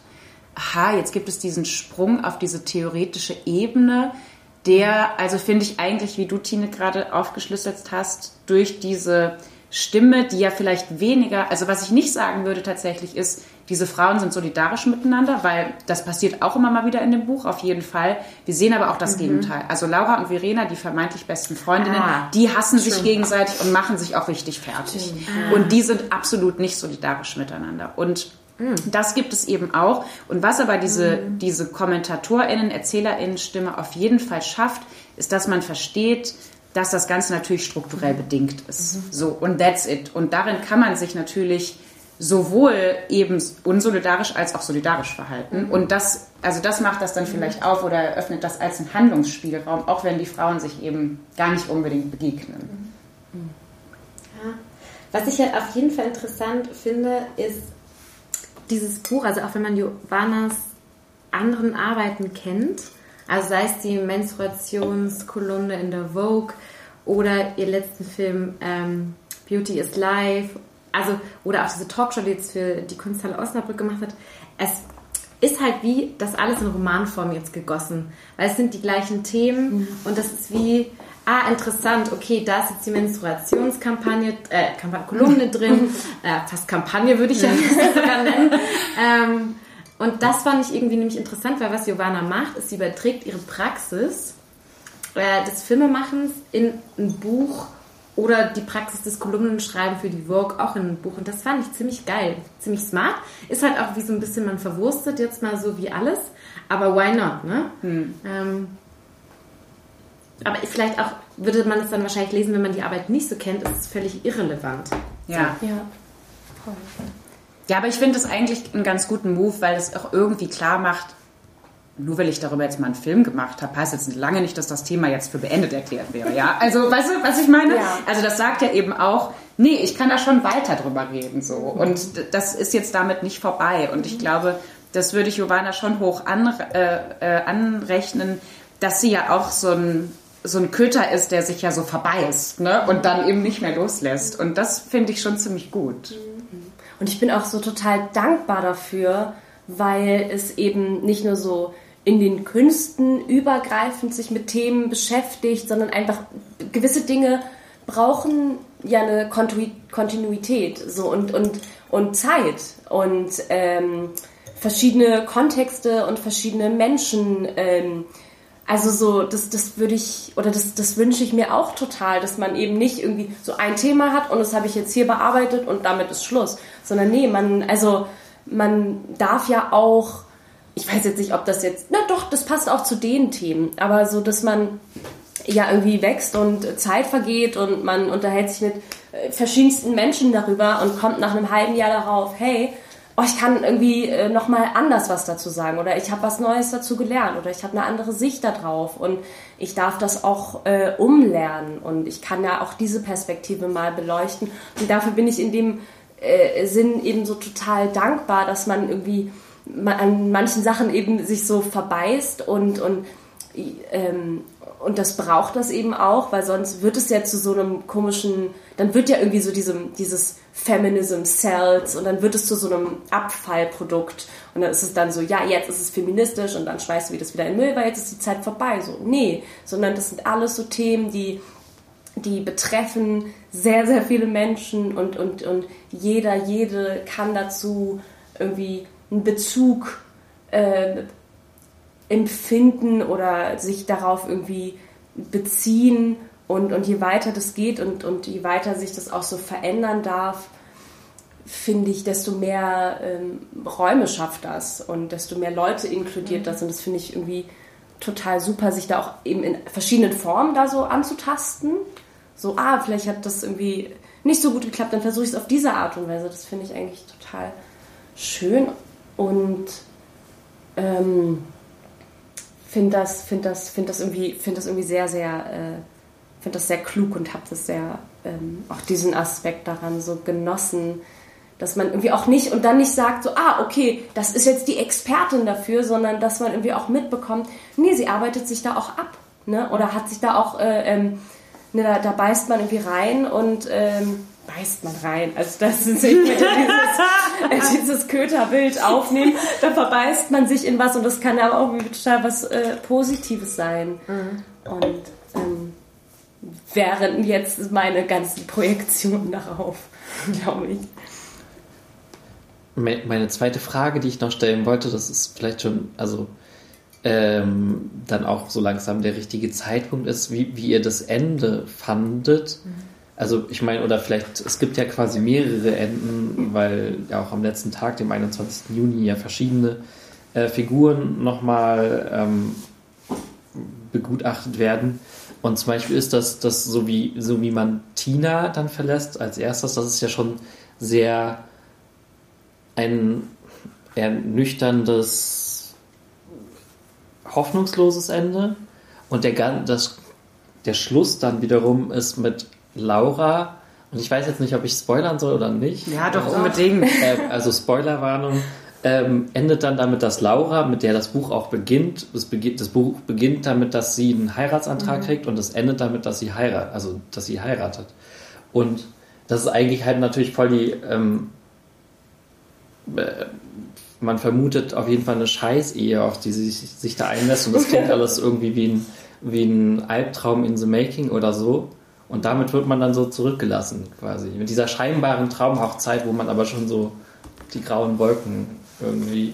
S4: aha, jetzt gibt es diesen Sprung auf diese theoretische Ebene, der, also finde ich eigentlich, wie du Tine gerade aufgeschlüsselt hast, durch diese Stimme, die ja vielleicht weniger, also was ich nicht sagen würde tatsächlich ist, diese Frauen sind solidarisch miteinander, weil das passiert auch immer mal wieder in dem Buch, auf jeden Fall. Wir sehen aber auch das mhm. Gegenteil. Also Laura und Verena, die vermeintlich besten Freundinnen, ah, die hassen schön. sich gegenseitig und machen sich auch richtig fertig. Ah. Und die sind absolut nicht solidarisch miteinander. Und mhm. das gibt es eben auch. Und was aber diese, mhm. diese KommentatorInnen, ErzählerInnen-Stimme auf jeden Fall schafft, ist, dass man versteht, dass das Ganze natürlich strukturell bedingt ist. Mhm. So, und that's it. Und darin kann man sich natürlich sowohl eben unsolidarisch als auch solidarisch verhalten. Mhm. Und das, also das macht das dann vielleicht auf oder eröffnet das als einen Handlungsspielraum, auch wenn die Frauen sich eben gar nicht unbedingt begegnen.
S1: Mhm. Ja. Was ich halt auf jeden Fall interessant finde, ist dieses Buch, also auch wenn man Jovanas anderen Arbeiten kennt, also sei es die Menstruationskolumne in der Vogue oder ihr letzten Film ähm, Beauty is Life also, oder auch diese Talkshow, die jetzt für die Kunsthalle Osnabrück gemacht hat, es ist halt wie das alles in Romanform jetzt gegossen. Weil es sind die gleichen Themen mhm. und das ist wie, ah, interessant, okay, da ist jetzt die Menstruationskampagne, äh, Kolumne drin, äh, fast Kampagne würde ich ja sogar nennen. Ähm, und das fand ich irgendwie nämlich interessant, weil was Giovanna macht, ist, sie überträgt ihre Praxis äh, des Filmemachens in ein Buch oder die Praxis des Kolumnenschreiben für die Vogue auch in einem Buch. Und das fand ich ziemlich geil, ziemlich smart. Ist halt auch wie so ein bisschen, man verwurstet jetzt mal so wie alles. Aber why not, ne? Hm. Ähm, aber vielleicht auch, würde man es dann wahrscheinlich lesen, wenn man die Arbeit nicht so kennt, ist es völlig irrelevant.
S4: Ja.
S1: Ja,
S4: ja aber ich finde es eigentlich einen ganz guten Move, weil es auch irgendwie klar macht, nur weil ich darüber jetzt mal einen Film gemacht habe, heißt jetzt lange nicht, dass das Thema jetzt für beendet erklärt wäre. Ja, also weißt du, was ich meine? Ja. Also das sagt ja eben auch, nee, ich kann da schon weiter drüber reden so und das ist jetzt damit nicht vorbei und ich glaube, das würde ich Giovanna schon hoch an, äh, äh, anrechnen, dass sie ja auch so ein so ein Köter ist, der sich ja so verbeißt ne? und dann eben nicht mehr loslässt. Und das finde ich schon ziemlich gut.
S2: Und ich bin auch so total dankbar dafür, weil es eben nicht nur so in den Künsten übergreifend sich mit Themen beschäftigt, sondern einfach gewisse Dinge brauchen ja eine Kontinuität so und, und, und Zeit und ähm, verschiedene Kontexte und verschiedene Menschen. Ähm, also so, das, das würde ich, oder das, das wünsche ich mir auch total, dass man eben nicht irgendwie so ein Thema hat und das habe ich jetzt hier bearbeitet und damit ist Schluss. Sondern nee, man, also man darf ja auch ich weiß jetzt nicht, ob das jetzt, na doch, das passt auch zu den Themen, aber so, dass man ja irgendwie wächst und Zeit vergeht und man unterhält sich mit äh, verschiedensten Menschen darüber und kommt nach einem halben Jahr darauf, hey, oh, ich kann irgendwie äh, nochmal anders was dazu sagen oder ich habe was Neues dazu gelernt oder ich habe eine andere Sicht darauf und ich darf das auch äh, umlernen und ich kann ja auch diese Perspektive mal beleuchten und dafür bin ich in dem äh, Sinn eben so total dankbar, dass man irgendwie an manchen Sachen eben sich so verbeißt und, und, ähm, und das braucht das eben auch, weil sonst wird es ja zu so einem komischen, dann wird ja irgendwie so diesem, dieses Feminism Cells und dann wird es zu so einem Abfallprodukt und dann ist es dann so, ja, jetzt ist es feministisch und dann schmeißt du das wieder in Müll, weil jetzt ist die Zeit vorbei. So, nee, sondern das sind alles so Themen, die, die betreffen sehr, sehr viele Menschen und, und, und jeder, jede kann dazu irgendwie einen Bezug äh, empfinden oder sich darauf irgendwie beziehen. Und, und je weiter das geht und, und je weiter sich das auch so verändern darf, finde ich, desto mehr ähm, Räume schafft das und desto mehr Leute inkludiert mhm. das. Und das finde ich irgendwie total super, sich da auch eben in verschiedenen Formen da so anzutasten. So, ah, vielleicht hat das irgendwie nicht so gut geklappt, dann versuche ich es auf diese Art und Weise. Das finde ich eigentlich total schön und ähm, finde das, find das, find das, irgendwie, find das irgendwie sehr, sehr, äh, finde das sehr klug und habe das sehr, ähm, auch diesen Aspekt daran so genossen, dass man irgendwie auch nicht und dann nicht sagt so, ah, okay, das ist jetzt die Expertin dafür, sondern dass man irgendwie auch mitbekommt, nee, sie arbeitet sich da auch ab, ne? Oder hat sich da auch, äh, ähm, ne, da, da, beißt man irgendwie rein und ähm, beißt man rein. Also das ist ich möchte dieses, äh, dieses Köterbild aufnehmen, da verbeißt man sich in was und das kann aber auch total was äh, Positives sein. Mhm. Und ähm, wären jetzt meine ganzen Projektionen darauf, glaube ich.
S3: Meine zweite Frage, die ich noch stellen wollte, das ist vielleicht schon, also ähm, dann auch so langsam der richtige Zeitpunkt ist, wie, wie ihr das Ende fandet. Mhm. Also ich meine, oder vielleicht, es gibt ja quasi mehrere Enden, weil ja auch am letzten Tag, dem 21. Juni, ja verschiedene äh, Figuren nochmal ähm, begutachtet werden. Und zum Beispiel ist das, das so, wie, so wie man Tina dann verlässt als erstes, das ist ja schon sehr ein ernüchterndes, hoffnungsloses Ende. Und der, das, der Schluss dann wiederum ist mit Laura. Und ich weiß jetzt nicht, ob ich spoilern soll oder nicht.
S4: Ja, doch, unbedingt.
S3: Äh, also Spoilerwarnung. Ähm, endet dann damit, dass Laura, mit der das Buch auch beginnt, das, beginnt, das Buch beginnt damit, dass sie einen Heiratsantrag mhm. kriegt und es endet damit, dass sie heiratet, also dass sie heiratet. Und das ist eigentlich halt natürlich voll die ähm, äh, man vermutet auf jeden Fall eine Scheißehe, auf die sie sich, sich da einlässt. Und das klingt alles irgendwie wie ein, wie ein Albtraum in the making oder so. Und damit wird man dann so zurückgelassen, quasi. Mit dieser scheinbaren Traumhochzeit, wo man aber schon so die grauen Wolken irgendwie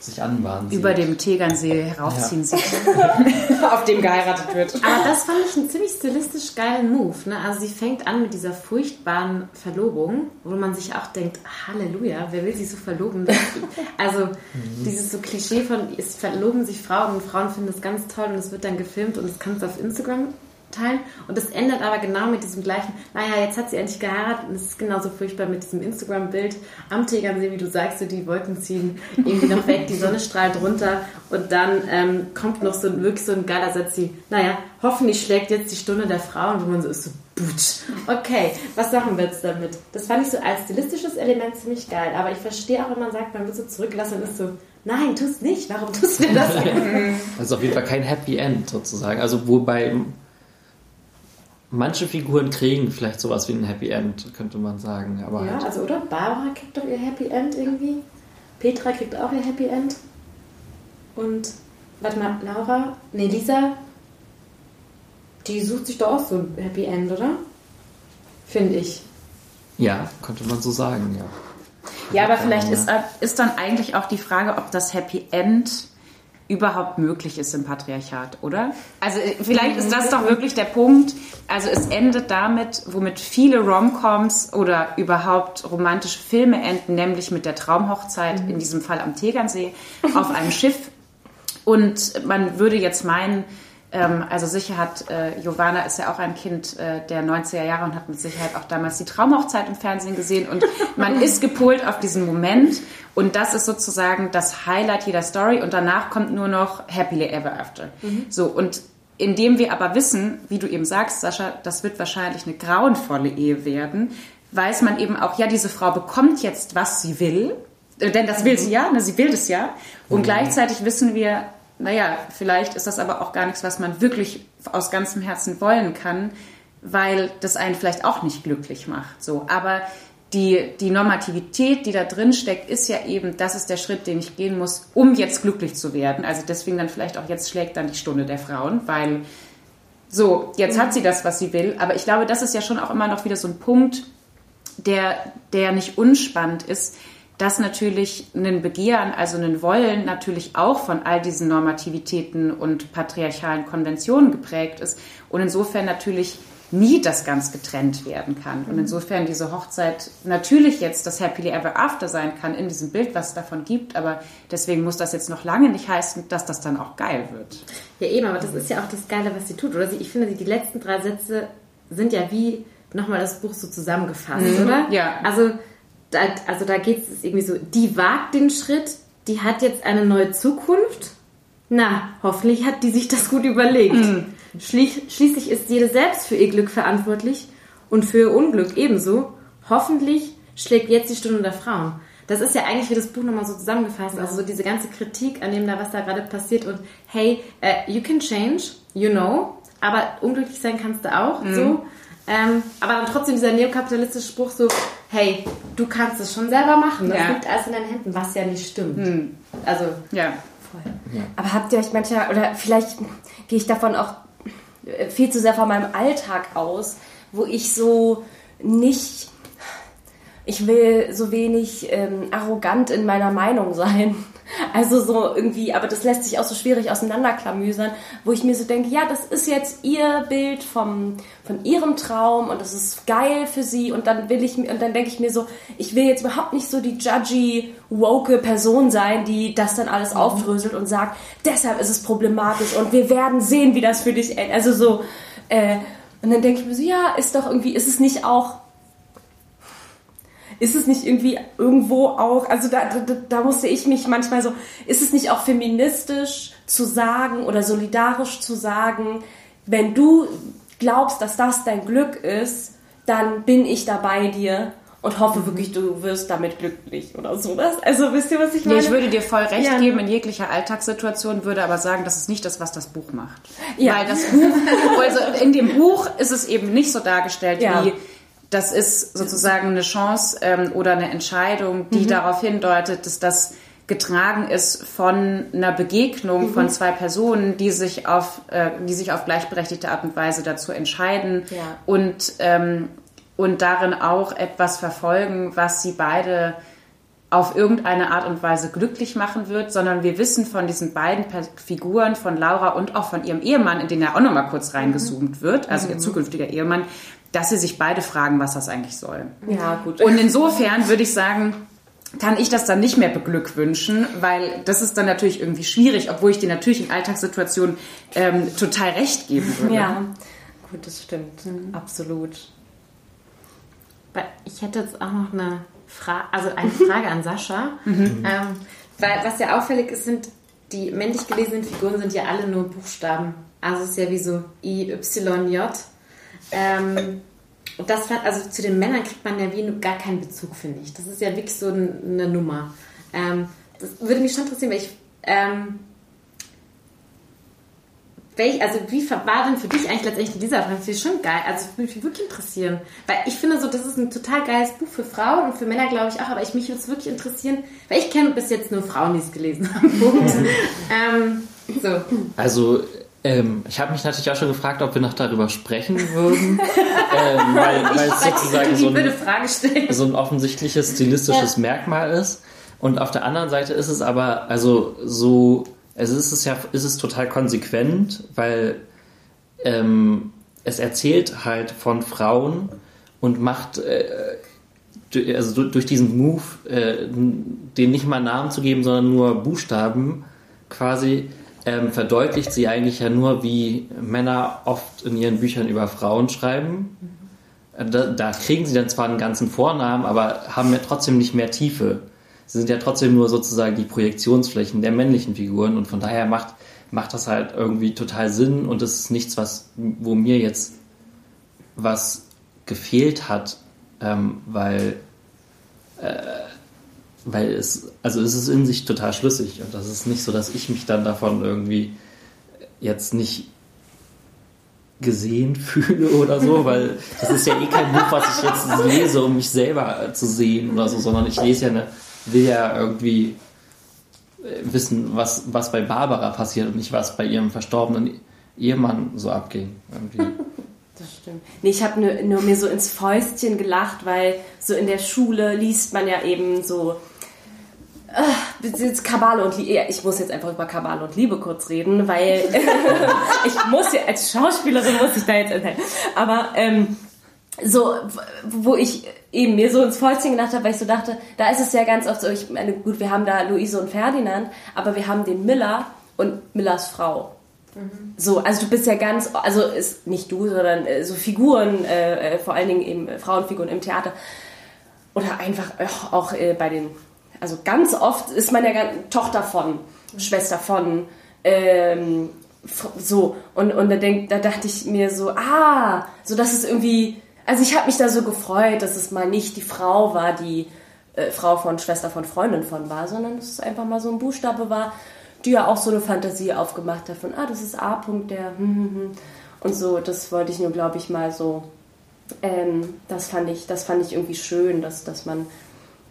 S3: sich anbahnen
S4: Über dem Tegernsee heraufziehen ja. sieht,
S1: auf dem geheiratet wird. Aber das fand ich einen ziemlich stilistisch geilen Move. Ne? Also sie fängt an mit dieser furchtbaren Verlobung, wo man sich auch denkt, Halleluja, wer will sie so verloben? also mhm. dieses so Klischee von, es verloben sich Frauen und Frauen finden das ganz toll und es wird dann gefilmt und es kannst du auf Instagram teilen. Und das endet aber genau mit diesem gleichen, naja, jetzt hat sie endlich geheiratet und es ist genauso furchtbar mit diesem Instagram-Bild am Tegernsee, wie du sagst, so die Wolken ziehen irgendwie noch weg, die Sonne strahlt runter und dann ähm, kommt noch so wirklich so ein geiler Satz, wie, naja, hoffentlich schlägt jetzt die Stunde der Frauen, wo man so ist, so, putsch. Okay, was machen wir jetzt damit? Das fand ich so als stilistisches Element ziemlich geil, aber ich verstehe auch, wenn man sagt, man wird so zurückgelassen und ist so, nein, tu es nicht, warum tust du das?
S3: das ist auf jeden Fall kein Happy End sozusagen. Also wobei manche Figuren kriegen vielleicht sowas wie ein Happy End, könnte man sagen. Aber
S1: ja, halt. also oder? Barbara kriegt doch ihr Happy End irgendwie. Petra kriegt auch ihr Happy End. Und, warte mal, Laura, nee, Lisa, die sucht sich doch auch so ein Happy End, oder? Finde ich.
S3: Ja, könnte man so sagen, ja.
S4: Ja, aber vielleicht ist, ist dann eigentlich auch die Frage, ob das Happy End überhaupt möglich ist im Patriarchat, oder? Also äh, vielleicht ist das doch wirklich der Punkt. Also es endet damit, womit viele Romcoms oder überhaupt romantische Filme enden, nämlich mit der Traumhochzeit, in diesem Fall am Tegernsee, auf einem Schiff. Und man würde jetzt meinen, ähm, also sicher hat, äh, Giovanna ist ja auch ein Kind äh, der 90er Jahre und hat mit Sicherheit auch damals die Traumhochzeit im Fernsehen gesehen und man ist gepolt auf diesen Moment und das ist sozusagen das Highlight jeder Story und danach kommt nur noch Happily Ever After. Mhm. So und indem wir aber wissen, wie du eben sagst, Sascha, das wird wahrscheinlich eine grauenvolle Ehe werden, weiß man eben auch, ja, diese Frau bekommt jetzt, was sie will, äh, denn das will sie ja, ne, sie will das ja. Und mhm. gleichzeitig wissen wir, naja, vielleicht ist das aber auch gar nichts, was man wirklich aus ganzem Herzen wollen kann, weil das einen vielleicht auch nicht glücklich macht. So, aber die, die Normativität, die da drin steckt, ist ja eben, das ist der Schritt, den ich gehen muss, um jetzt glücklich zu werden. Also deswegen dann vielleicht auch jetzt schlägt dann die Stunde der Frauen, weil so, jetzt hat sie das, was sie will. Aber ich glaube, das ist ja schon auch immer noch wieder so ein Punkt, der, der nicht unspannend ist, dass natürlich ein Begehren, also ein Wollen natürlich auch von all diesen Normativitäten und patriarchalen Konventionen geprägt ist und insofern natürlich nie das ganz getrennt werden kann. Und insofern diese Hochzeit natürlich jetzt das Happily Ever After sein kann in diesem Bild, was es davon gibt, aber deswegen muss das jetzt noch lange nicht heißen, dass das dann auch geil wird.
S1: Ja, eben, aber das ist ja auch das Geile, was sie tut. Oder ich finde, die letzten drei Sätze sind ja wie nochmal das Buch so zusammengefasst, mhm. oder?
S4: Ja.
S1: Also da, also da geht es irgendwie so, die wagt den Schritt, die hat jetzt eine neue Zukunft. Na, hoffentlich hat die sich das gut überlegt. Mhm. Schließlich ist jede selbst für ihr Glück verantwortlich und für ihr Unglück ebenso. Hoffentlich schlägt jetzt die Stunde der Frauen. Das ist ja eigentlich wie das Buch nochmal so zusammengefasst. Also so diese ganze Kritik an dem da, was da gerade passiert und hey, uh, you can change, you know, aber unglücklich sein kannst du auch. Mhm. So Ähm, aber dann trotzdem dieser neokapitalistische Spruch so, hey, du kannst es schon selber machen. Das
S4: Ja.
S1: liegt alles in deinen Händen, was ja nicht stimmt. Also,
S4: Ja.
S2: Aber habt ihr euch manchmal, oder vielleicht gehe ich davon auch äh, viel zu sehr von meinem Alltag aus, wo ich so nicht, ich will so wenig ähm, arrogant in meiner Meinung sein. Also so irgendwie, aber das lässt sich auch so schwierig auseinanderklamüsern, wo ich mir so denke, ja, das ist jetzt ihr Bild vom, von ihrem Traum und das ist geil für sie und dann will ich mir, und dann denke ich mir so, ich will jetzt überhaupt nicht so die judgy, woke Person sein, die das dann alles aufdröselt und sagt, deshalb ist es problematisch und wir werden sehen, wie das für dich endet. Also so, äh, und dann denke ich mir so, ja, ist doch irgendwie, ist es nicht auch ist es nicht irgendwie irgendwo auch, also da, da, da musste ich mich manchmal so, ist es nicht auch feministisch zu sagen oder solidarisch zu sagen, wenn du glaubst, dass das dein Glück ist, dann bin ich da bei dir und hoffe wirklich, du wirst damit glücklich oder sowas. Also wisst ihr, was ich
S4: Nee,
S2: meine?
S4: ich würde dir voll recht
S2: Ja.
S4: geben in jeglicher Alltagssituation, würde aber sagen, das ist nicht das, was das Buch macht.
S2: Ja.
S4: Weil das Buch, also in dem Buch ist es eben nicht so dargestellt
S2: Ja.
S4: wie, das ist sozusagen eine Chance ähm, oder eine Entscheidung,
S2: Mhm.
S4: die darauf hindeutet, dass das getragen ist von einer Begegnung
S2: Mhm.
S4: von zwei Personen, die sich auf, äh, die sich auf gleichberechtigte Art und Weise dazu entscheiden
S2: Ja.
S4: und, ähm, und darin auch etwas verfolgen, was sie beide auf irgendeine Art und Weise glücklich machen wird, sondern wir wissen von diesen beiden Figuren, von Laura und auch von ihrem Ehemann, in den ja auch nochmal kurz reingezoomt wird, also ihr zukünftiger Ehemann, dass sie sich beide fragen, was das eigentlich soll.
S2: ja, gut.
S4: Und insofern würde ich sagen, kann ich das dann nicht mehr beglückwünschen, weil das ist dann natürlich irgendwie schwierig, obwohl ich dir natürlich in Alltagssituationen ähm, total recht geben würde.
S2: ja, gut, das stimmt. Absolut.
S1: Weil Ich hätte jetzt auch noch eine Frage, also eine Frage an Sascha. Ähm, weil was ja auffällig ist, sind die männlich gelesenen Figuren sind ja alle nur Buchstaben. Also es ist ja wie so I, Y, J. Ähm, und das fand, also zu den Männern kriegt man ja wie gar keinen Bezug, finde ich. Das ist ja wirklich so ein- eine Nummer. Ähm, das würde mich schon interessieren, weil ich ähm, Welch, also wie war denn für dich eigentlich letztendlich dieser Film? Das ist schon geil. Also würde mich wirklich interessieren. Weil ich finde so, das ist ein total geiles Buch für Frauen und für Männer glaube ich auch, aber ich mich würde es wirklich interessieren, weil ich kenne bis jetzt nur Frauen, die es gelesen haben. Punkt. ähm, so.
S3: Also, ähm, ich habe mich natürlich auch schon gefragt, ob wir noch darüber sprechen würden, ähm, weil, weil es sozusagen so ein, so ein offensichtliches stilistisches Merkmal ist. Und auf der anderen Seite ist es aber, also so, es ist es ja, ist es total konsequent, weil ähm, es erzählt halt von Frauen und macht äh, also du- durch diesen Move, äh, den nicht mal Namen zu geben, sondern nur Buchstaben, quasi ähm, verdeutlicht sie eigentlich ja nur, wie Männer oft in ihren Büchern über Frauen schreiben. Äh, Da, da kriegen sie dann zwar einen ganzen Vornamen, aber haben ja trotzdem nicht mehr Tiefe. Sie sind ja trotzdem nur sozusagen die Projektionsflächen der männlichen Figuren und von daher macht, macht das halt irgendwie total Sinn und es ist nichts, was, wo mir jetzt was gefehlt hat, ähm, weil, äh, weil es, also es ist in sich total schlüssig und das ist nicht so, dass ich mich dann davon irgendwie jetzt nicht gesehen fühle oder so, weil das ist ja eh kein Buch, was ich jetzt lese, um mich selber zu sehen oder so, sondern ich lese ja eine, will ja irgendwie äh, wissen, was, was bei Barbara passiert und nicht was bei ihrem verstorbenen Ehemann so abging. Irgendwie.
S2: Das stimmt. Nee, ich habe nur, nur mir so ins Fäustchen gelacht, weil so in der Schule liest man ja eben so äh, jetzt Kabale und Liebe. Ich muss jetzt einfach über Kabale und Liebe kurz reden, weil ich muss ja als Schauspielerin muss ich da jetzt erzählen. Aber ähm, so, wo ich eben mir so ins Fäustchen gedacht habe, weil ich so dachte, da ist es ja ganz oft so, ich meine, gut, wir haben da Luise und Ferdinand, aber wir haben den Miller und Millers Frau. So, also du bist ja ganz, also ist nicht du, sondern äh, so Figuren, äh, äh, vor allen Dingen eben äh, Frauenfiguren im Theater. Oder einfach auch äh, bei den, also ganz oft ist man ja Tochter von, Schwester von, ähm, so. Und und da denk, da dachte ich mir so, ah, so dass es irgendwie, also ich habe mich da so gefreut, dass es mal nicht die Frau war, die äh, Frau von Schwester von Freundin von war, sondern dass es einfach mal so ein Buchstabe war, die ja auch so eine Fantasie aufgemacht hat von, ah, das ist A. -Punkt, der hm, hm, hm. und so, das wollte ich nur, glaube ich, mal so Ähm, das, fand ich, das fand ich irgendwie schön, dass, dass, man,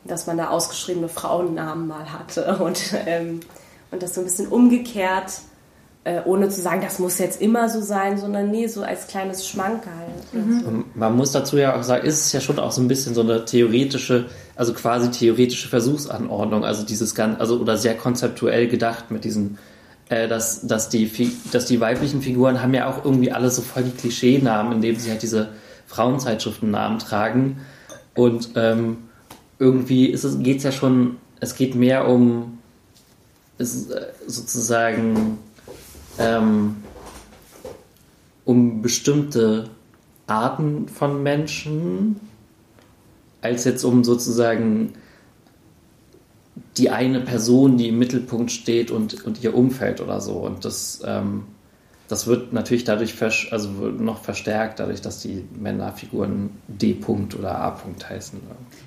S2: dass man da ausgeschriebene Frauennamen mal hatte und, ähm, und das so ein bisschen umgekehrt äh, ohne zu sagen, das muss jetzt immer so sein, sondern nee, so als kleines Schmankerl.
S3: halt. Mhm. Man muss dazu ja auch sagen, ist es ja schon auch so ein bisschen so eine theoretische, also quasi theoretische Versuchsanordnung, also dieses ganz, also oder sehr konzeptuell gedacht mit diesen, äh, dass, dass, die, dass die weiblichen Figuren haben ja auch irgendwie alle so voll die Klischeenamen, indem sie halt diese Frauenzeitschriftennamen tragen. Und ähm, irgendwie geht es ja schon, es geht mehr um ist, äh, sozusagen ähm, um bestimmte Arten von Menschen, als jetzt um sozusagen die eine Person, die im Mittelpunkt steht und, und ihr Umfeld oder so. Und das ähm, das wird natürlich dadurch also noch verstärkt, dadurch, dass die Männerfiguren D. -Punkt oder A. -Punkt heißen.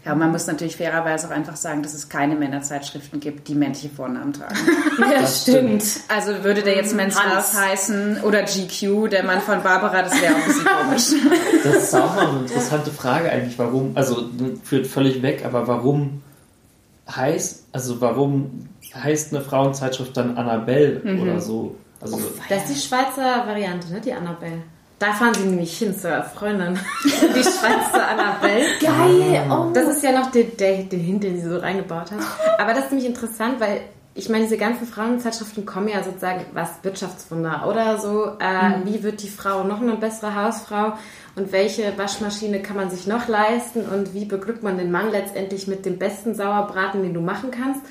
S4: Ja, und man muss natürlich fairerweise auch einfach sagen, dass es keine Männerzeitschriften gibt, die männliche Vornamen tragen.
S2: ja, das stimmt.
S4: Also würde der jetzt Men's Health heißen oder GQ, der Mann von Barbara, das wäre auch ein bisschen komisch.
S3: Das ist auch mal eine interessante Frage eigentlich, warum, also führt völlig weg, aber warum heißt, also warum heißt eine Frauenzeitschrift dann Annabelle mhm. oder so? Also,
S1: das ist die Schweizer Variante, ne? Die Annabelle. Da fahren sie nämlich hin zur Freundin. Die Schweizer Annabelle.
S2: Geil! Oh.
S1: Das ist ja noch der, der, der Hint, den sie so reingebaut hat. Aber das ist nämlich interessant, weil ich meine, diese ganzen Frauenzeitschriften kommen ja sozusagen was Wirtschaftswunder oder so. Äh, mhm. Wie wird die Frau noch eine bessere Hausfrau? Und welche Waschmaschine kann man sich noch leisten? Und wie beglückt man den Mann letztendlich mit dem besten Sauerbraten, den du machen kannst?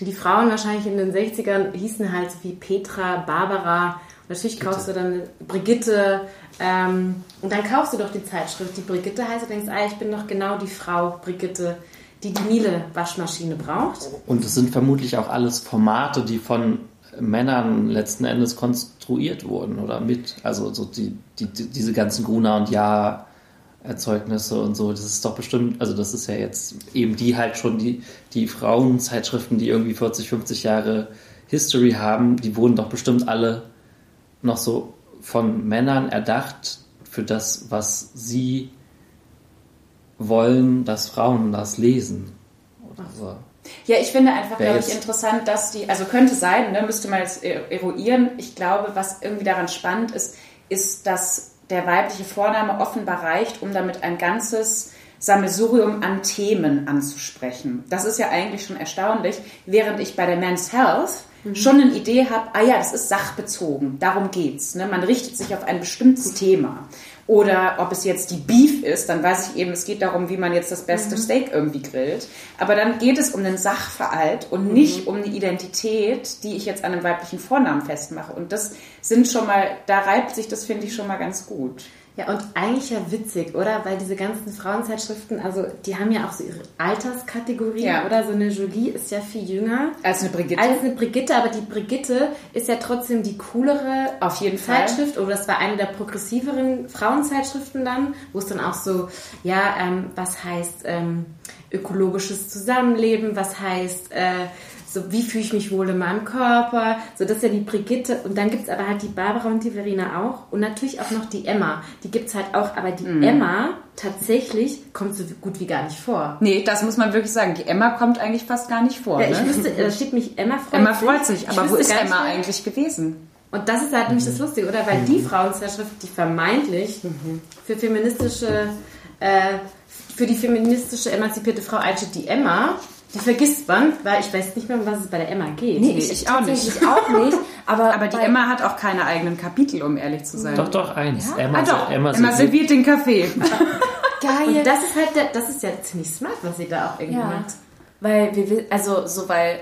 S1: Die Frauen wahrscheinlich in den 60ern hießen halt wie Petra, Barbara. Und natürlich kaufst Bitte. du dann Brigitte. Ähm, und dann kaufst du doch die Zeitschrift, die Brigitte heißt. Du denkst, ah, ich bin doch genau die Frau Brigitte, die die Miele-Waschmaschine braucht.
S3: Und es sind vermutlich auch alles Formate, die von Männern letzten Endes konstruiert wurden oder mit. Also so die, die, die diese ganzen Gruner und Ja Erzeugnisse und so, das ist doch bestimmt, also das ist ja jetzt eben die halt schon die, die Frauenzeitschriften, die irgendwie 40, 50 Jahre History haben, die wurden doch bestimmt alle noch so von Männern erdacht für das, was sie wollen, dass Frauen das lesen. Oder so.
S4: Ja, ich finde einfach, glaube ich, interessant, dass die, also könnte sein, ne, müsste man jetzt eruieren. Ich glaube, was irgendwie daran spannend ist, ist, dass der weibliche Vorname offenbar reicht, um damit ein ganzes Sammelsurium an Themen anzusprechen. Das ist ja eigentlich schon erstaunlich, während ich bei der Men's Health mhm. schon eine Idee habe, ah ja, das ist sachbezogen, darum geht's. Ne? Man richtet sich auf ein bestimmtes Thema. Oder ob es jetzt die Beef ist, dann weiß ich eben, es geht darum, wie man jetzt das beste mhm. Steak irgendwie grillt. Aber dann geht es um den Sachverhalt und mhm. nicht um die Identität, die ich jetzt an einem weiblichen Vornamen festmache. Und das sind schon mal, da reibt sich das, finde ich, schon mal ganz gut.
S1: Ja, und eigentlich ja witzig, oder? Weil diese ganzen Frauenzeitschriften, also die haben ja auch so ihre Alterskategorie, ja. oder? So eine Jolie ist ja viel jünger.
S4: Als eine Brigitte.
S1: Als eine Brigitte, aber die Brigitte ist ja trotzdem die coolere
S4: Auf jeden
S1: Zeitschrift. Fall. Oder das war eine der progressiveren Frauenzeitschriften dann, wo es dann auch so, ja, ähm, was heißt ähm, ökologisches Zusammenleben, was heißt... Äh, so wie fühle ich mich wohl in meinem Körper, so das ist ja die Brigitte und dann gibt es aber halt die Barbara und die Verena auch und natürlich auch noch die Emma, die gibt es halt auch, aber die mhm. Emma tatsächlich kommt so gut wie gar nicht vor.
S4: Nee, das muss man wirklich sagen, die Emma kommt eigentlich fast gar nicht vor.
S1: Ja, ich ne? wüsste, da steht mich Emma
S4: freut Emma freut sich, aber wo ist Emma eigentlich gewesen?
S1: Und das ist halt nämlich das Lustige, oder? Weil die Frauenzeitschrift, die vermeintlich mhm. für feministische, äh, für die feministische emanzipierte Frau einsteht, die Emma, die vergisst man, weil ich weiß nicht mehr, um was es bei der Emma geht.
S4: Nee, ich, ich auch nicht. Ich auch nicht. Aber, aber die Emma hat auch keine eigenen Kapitel, um ehrlich zu sein.
S3: Doch, doch, eins.
S4: Ja? Emma, ah, doch. Emma, Emma serviert den Kaffee.
S1: Geil. Und das ist halt, der, das ist ja ziemlich smart, was sie da auch irgendwie ja. macht.
S2: Weil wir, also so, weil,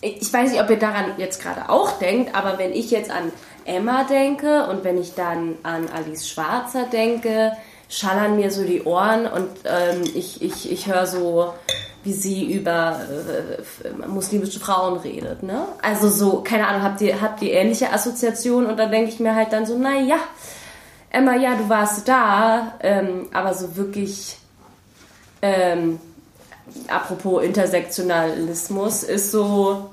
S2: ich weiß nicht, ob ihr daran jetzt gerade auch denkt, aber wenn ich jetzt an Emma denke und wenn ich dann an Alice Schwarzer denke, schallern mir so die Ohren und ähm, ich, ich, ich höre so wie sie über äh, muslimische Frauen redet. Ne? Also so, keine Ahnung, habt ihr, habt ihr ähnliche Assoziationen? Und dann denke ich mir halt dann so, naja, Emma, ja, du warst da, ähm, aber so wirklich, ähm, apropos Intersektionalismus, ist so,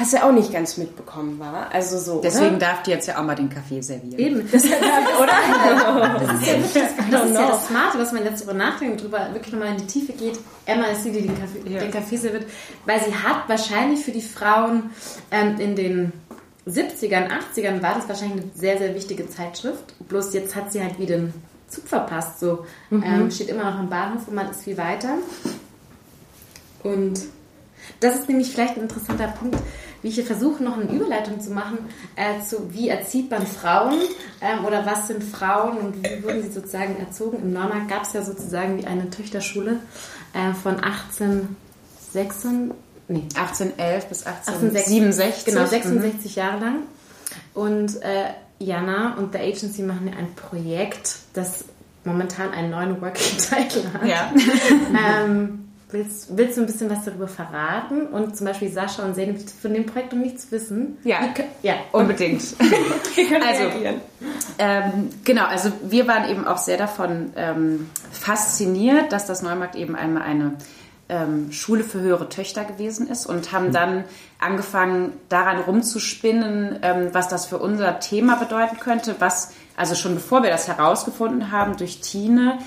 S2: hast du ja auch nicht ganz mitbekommen, war. Also so.
S4: Deswegen
S2: oder?
S4: darf die jetzt ja auch mal den Kaffee servieren.
S1: Eben. Das, ist ja, oder? Das ist ja wirklich das, das, ist ja das Smarte, was man jetzt drüber nachdenkt, drüber wirklich nochmal in die Tiefe geht. Emma ist die, die den Kaffee,
S4: Ja.
S1: den Kaffee serviert, weil sie hat wahrscheinlich für die Frauen ähm, in den 70ern, 80ern war das wahrscheinlich eine sehr, sehr wichtige Zeitschrift. Bloß jetzt hat sie halt wieder den Zug verpasst. So ähm, steht immer noch am Bahnhof und man ist viel weiter. Und das ist nämlich vielleicht ein interessanter Punkt, wie ich hier versuche, noch eine Überleitung zu machen, äh, zu wie erzieht man Frauen ähm, oder was sind Frauen und wie wurden sie sozusagen erzogen. Im Neumarkt gab es ja sozusagen wie eine Töchterschule äh, von 1866, nee,
S4: 1811 bis
S1: 1867,
S4: 1867.
S1: genau,
S4: Mhm.
S1: 66 Jahre lang. Und äh, Jana und The Agency machen ja ein Projekt, das momentan einen neuen Working Title hat.
S4: Ja.
S1: Ähm, willst, willst du ein bisschen was darüber verraten? Und zum Beispiel Sascha und die von dem Projekt noch nichts wissen.
S4: Ja.
S1: Wie kö- ja.
S4: Unbedingt. also, ähm, genau, also wir waren eben auch sehr davon ähm, fasziniert, dass das Neumarkt eben einmal eine ähm, Schule für höhere Töchter gewesen ist und haben dann angefangen, daran rumzuspinnen, ähm, was das für unser Thema bedeuten könnte, was, also schon bevor wir das herausgefunden haben durch Tine,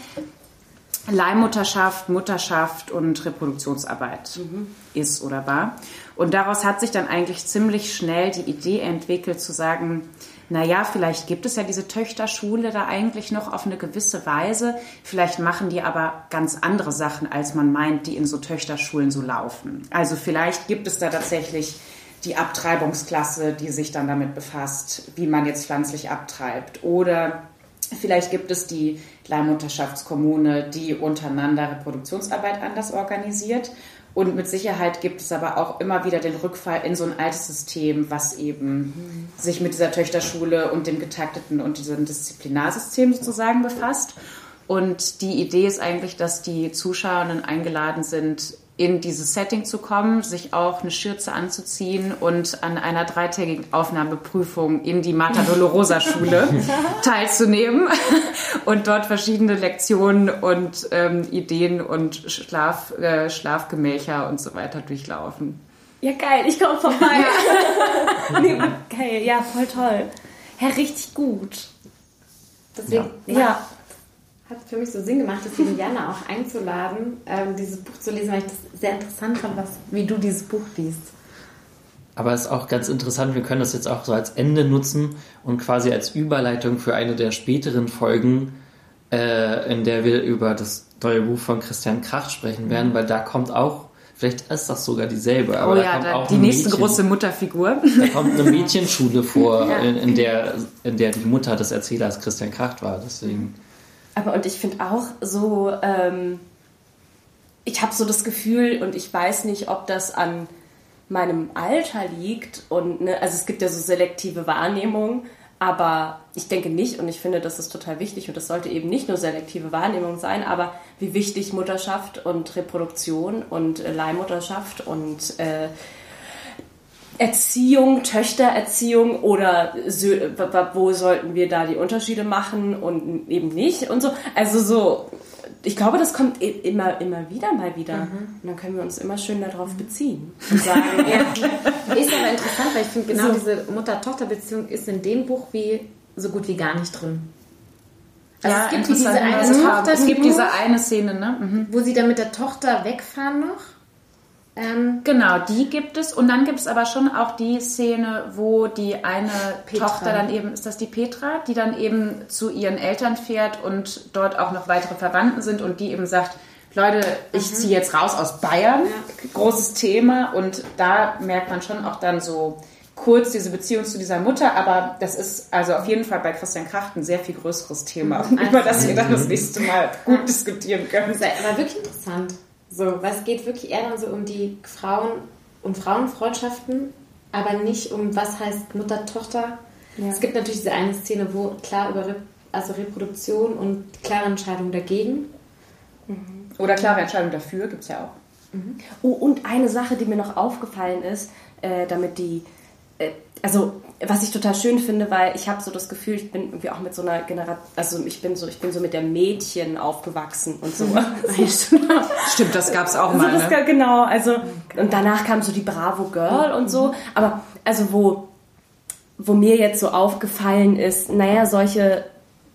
S4: Leihmutterschaft, Mutterschaft und Reproduktionsarbeit ist oder war. Und daraus hat sich dann eigentlich ziemlich schnell die Idee entwickelt zu sagen, na ja, vielleicht gibt es ja diese Töchterschule da eigentlich noch auf eine gewisse Weise. Vielleicht machen die aber ganz andere Sachen, als man meint, die in so Töchterschulen so laufen. Also vielleicht gibt es da tatsächlich die Abtreibungsklasse, die sich dann damit befasst, wie man jetzt pflanzlich abtreibt. Oder Vielleicht gibt es die Leihmutterschaftskommune, die untereinander Reproduktionsarbeit anders organisiert. Und mit Sicherheit gibt es aber auch immer wieder den Rückfall in so ein altes System, was eben sich mit dieser Töchterschule und dem getakteten und diesem Disziplinarsystem sozusagen befasst. Und die Idee ist eigentlich, dass die Zuschauerinnen eingeladen sind, in dieses Setting zu kommen, sich auch eine Schürze anzuziehen und an einer dreitägigen Aufnahmeprüfung in die Marta Dolorosa Schule teilzunehmen und dort verschiedene Lektionen und ähm, Ideen und Schlaf, äh, Schlafgemächer und so weiter durchlaufen.
S2: Ja, geil, ich komme vorbei. nee, geil, ja, voll toll. Ja, richtig gut.
S1: Deswegen
S2: Ja.
S1: ja. Hat für mich so Sinn gemacht, deswegen Jana auch einzuladen, ähm, dieses Buch zu lesen, weil ich das sehr interessant fand, was, wie du dieses Buch liest.
S3: Aber es ist auch ganz interessant, wir können das jetzt auch so als Ende nutzen und quasi als Überleitung für eine der späteren Folgen, äh, in der wir über das neue Buch von Christian Kracht sprechen werden, weil da kommt auch, vielleicht ist das sogar dieselbe, aber
S4: oh
S3: da
S4: ja,
S3: kommt
S4: da,
S3: auch
S4: die nächste
S3: Mädchen,
S4: große Mutterfigur.
S3: Da kommt eine Mädchenschule vor,
S1: Ja.
S3: in, in, der, in der die Mutter des Erzählers Christian Kracht war. Deswegen.
S2: Aber und ich finde auch so, ähm, ich habe so das Gefühl und ich weiß nicht, ob das an meinem Alter liegt und ne, also es gibt ja so selektive Wahrnehmung, aber ich denke nicht und ich finde, das ist total wichtig und das sollte eben nicht nur selektive Wahrnehmung sein, aber wie wichtig Mutterschaft und Reproduktion und äh, Leihmutterschaft und äh, Erziehung, Töchtererziehung oder wo sollten wir da die Unterschiede machen und eben nicht und so. Also so, ich glaube, das kommt i- immer, immer wieder mal wieder. Und dann können wir uns immer schön darauf beziehen und sagen, ja,
S1: Ist aber interessant, weil ich finde, genau
S2: So.
S1: diese Mutter-Tochter-Beziehung ist in dem Buch wie so gut wie gar nicht drin. Also es gibt diese
S4: interessant.
S1: eine
S4: Mhm.
S1: Tochter,
S4: es gibt diese eine Szene, ne? Mhm.
S1: wo sie dann mit der Tochter wegfahren noch. Ähm,
S4: Genau, die gibt es. Und dann gibt es aber schon auch die Szene, wo die eine
S1: Petra.
S4: Tochter dann eben, ist das die Petra, die dann eben zu ihren Eltern fährt und dort auch noch weitere Verwandten sind und die eben sagt, Leute, ich
S1: Mhm.
S4: ziehe jetzt raus aus Bayern. Großes Thema. Und da merkt man schon auch dann so kurz diese Beziehung zu dieser Mutter, aber das ist also auf jeden Fall bei Christian Kracht ein sehr viel größeres Thema, über das wir dann das nächste Mal gut diskutieren können.
S1: Das war wirklich interessant. So, weil es geht wirklich eher dann so um die Frauen und Frauenfreundschaften, aber nicht um was heißt Mutter-Tochter.
S2: Ja.
S1: Es gibt natürlich diese eine Szene, wo klar über Re also Reproduktion und klare Entscheidung dagegen.
S4: Oder klare Entscheidung dafür gibt es ja auch.
S2: Oh, und eine Sache, die mir noch aufgefallen ist, äh, damit die äh, also was ich total schön finde, weil ich habe so das Gefühl, ich bin irgendwie auch mit so einer Generation, also ich bin so, ich bin so mit der Mädchen aufgewachsen und so.
S4: Stimmt, das gab es auch mal.
S2: Also
S4: ne?
S2: Genau, also und danach kam so die Bravo Girl und so. Aber also wo, wo mir jetzt so aufgefallen ist, naja, solche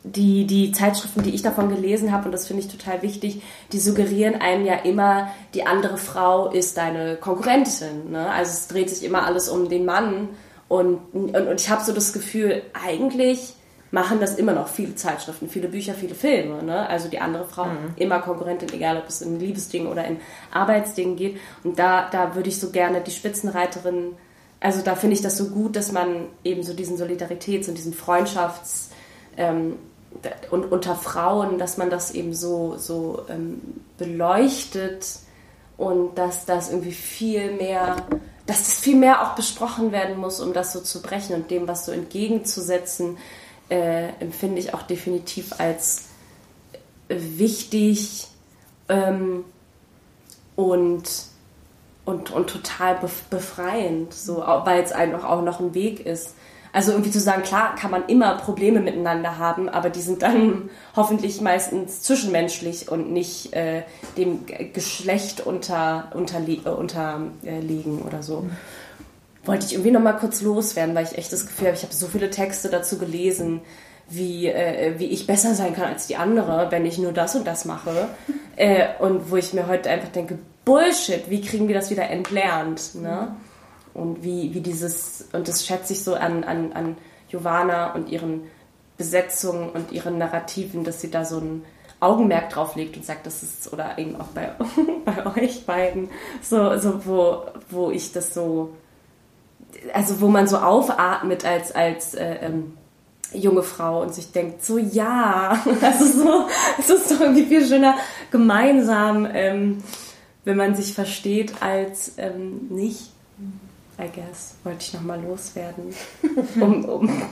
S2: die, die Zeitschriften, die ich davon gelesen habe, und das finde ich total wichtig, die suggerieren einem ja immer, die andere Frau ist deine Konkurrentin. Ne? Also es dreht sich immer alles um den Mann. Und, und, und ich habe so das Gefühl, eigentlich machen das immer noch viele Zeitschriften, viele Bücher, viele Filme. Ne? Also die andere Frau mhm. immer Konkurrentin, egal ob es in Liebesdingen oder in Arbeitsdingen geht. Und da, da würde ich so gerne die Spitzenreiterin, also da finde ich das so gut, dass man eben so diesen Solidaritäts- und diesen Freundschafts- ähm, und unter Frauen, dass man das eben so, so ähm, beleuchtet und dass das irgendwie viel mehr, dass das viel mehr auch besprochen werden muss, um das so zu brechen und dem was so entgegenzusetzen, äh, empfinde ich auch definitiv als wichtig ähm, und, und, und total befreiend, so, weil es einfach auch noch ein Weg ist. Also irgendwie zu sagen, klar kann man immer Probleme miteinander haben, aber die sind dann hoffentlich meistens zwischenmenschlich und nicht äh, dem Geschlecht unter, unterlie äh, unterliegen oder so. Wollte ich irgendwie nochmal kurz loswerden, weil ich echt das Gefühl habe, ich habe so viele Texte dazu gelesen, wie, äh, wie ich besser sein kann als die andere, wenn ich nur das und das mache. Äh, und wo ich mir heute einfach denke, Bullshit, wie kriegen wir das wieder entlernt? Ne? Und wie, wie dieses, und das schätze ich so an, an, an Giovanna und ihren Besetzungen und ihren Narrativen, dass sie da so ein Augenmerk drauf legt und sagt, das ist, oder eben auch bei, bei euch beiden, so, so wo, wo ich das so, also wo man so aufatmet als, als äh, ähm, junge Frau und sich denkt, so ja, also so, es ist doch irgendwie viel schöner gemeinsam, ähm, wenn man sich versteht, als ähm, nicht. I guess, wollte ich nochmal loswerden. Um, um,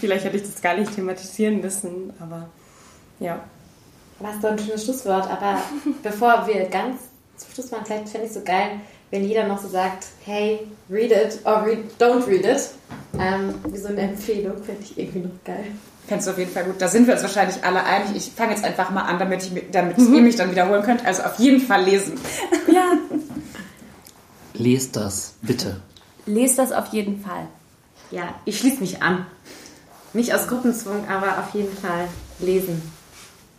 S2: vielleicht hätte ich das gar nicht thematisieren müssen, aber ja.
S1: Was so ein schönes Schlusswort, aber bevor wir ganz zum Schluss machen, vielleicht fände ich es so geil, wenn jeder noch so sagt, hey, read it or read, don't read it. Ähm, wie so eine Empfehlung, fände ich irgendwie noch geil.
S4: Fändest du auf jeden Fall gut. Da sind wir uns wahrscheinlich alle einig. Ich fange jetzt einfach mal an, damit, ich, damit mhm. ihr mich dann wiederholen könnt. Also auf jeden Fall lesen.
S2: Ja.
S3: Lest das, bitte.
S2: Lest das auf jeden Fall.
S1: Ja, ich schließe mich an. Nicht aus Gruppenzwang, aber auf jeden Fall lesen.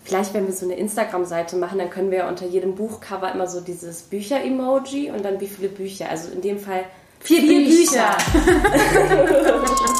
S2: Vielleicht, wenn wir so eine Instagram-Seite machen, dann können wir unter jedem Buchcover immer so dieses Bücher-Emoji und dann wie viele Bücher. Also in dem Fall
S1: vier, vier Bücher. Bücher.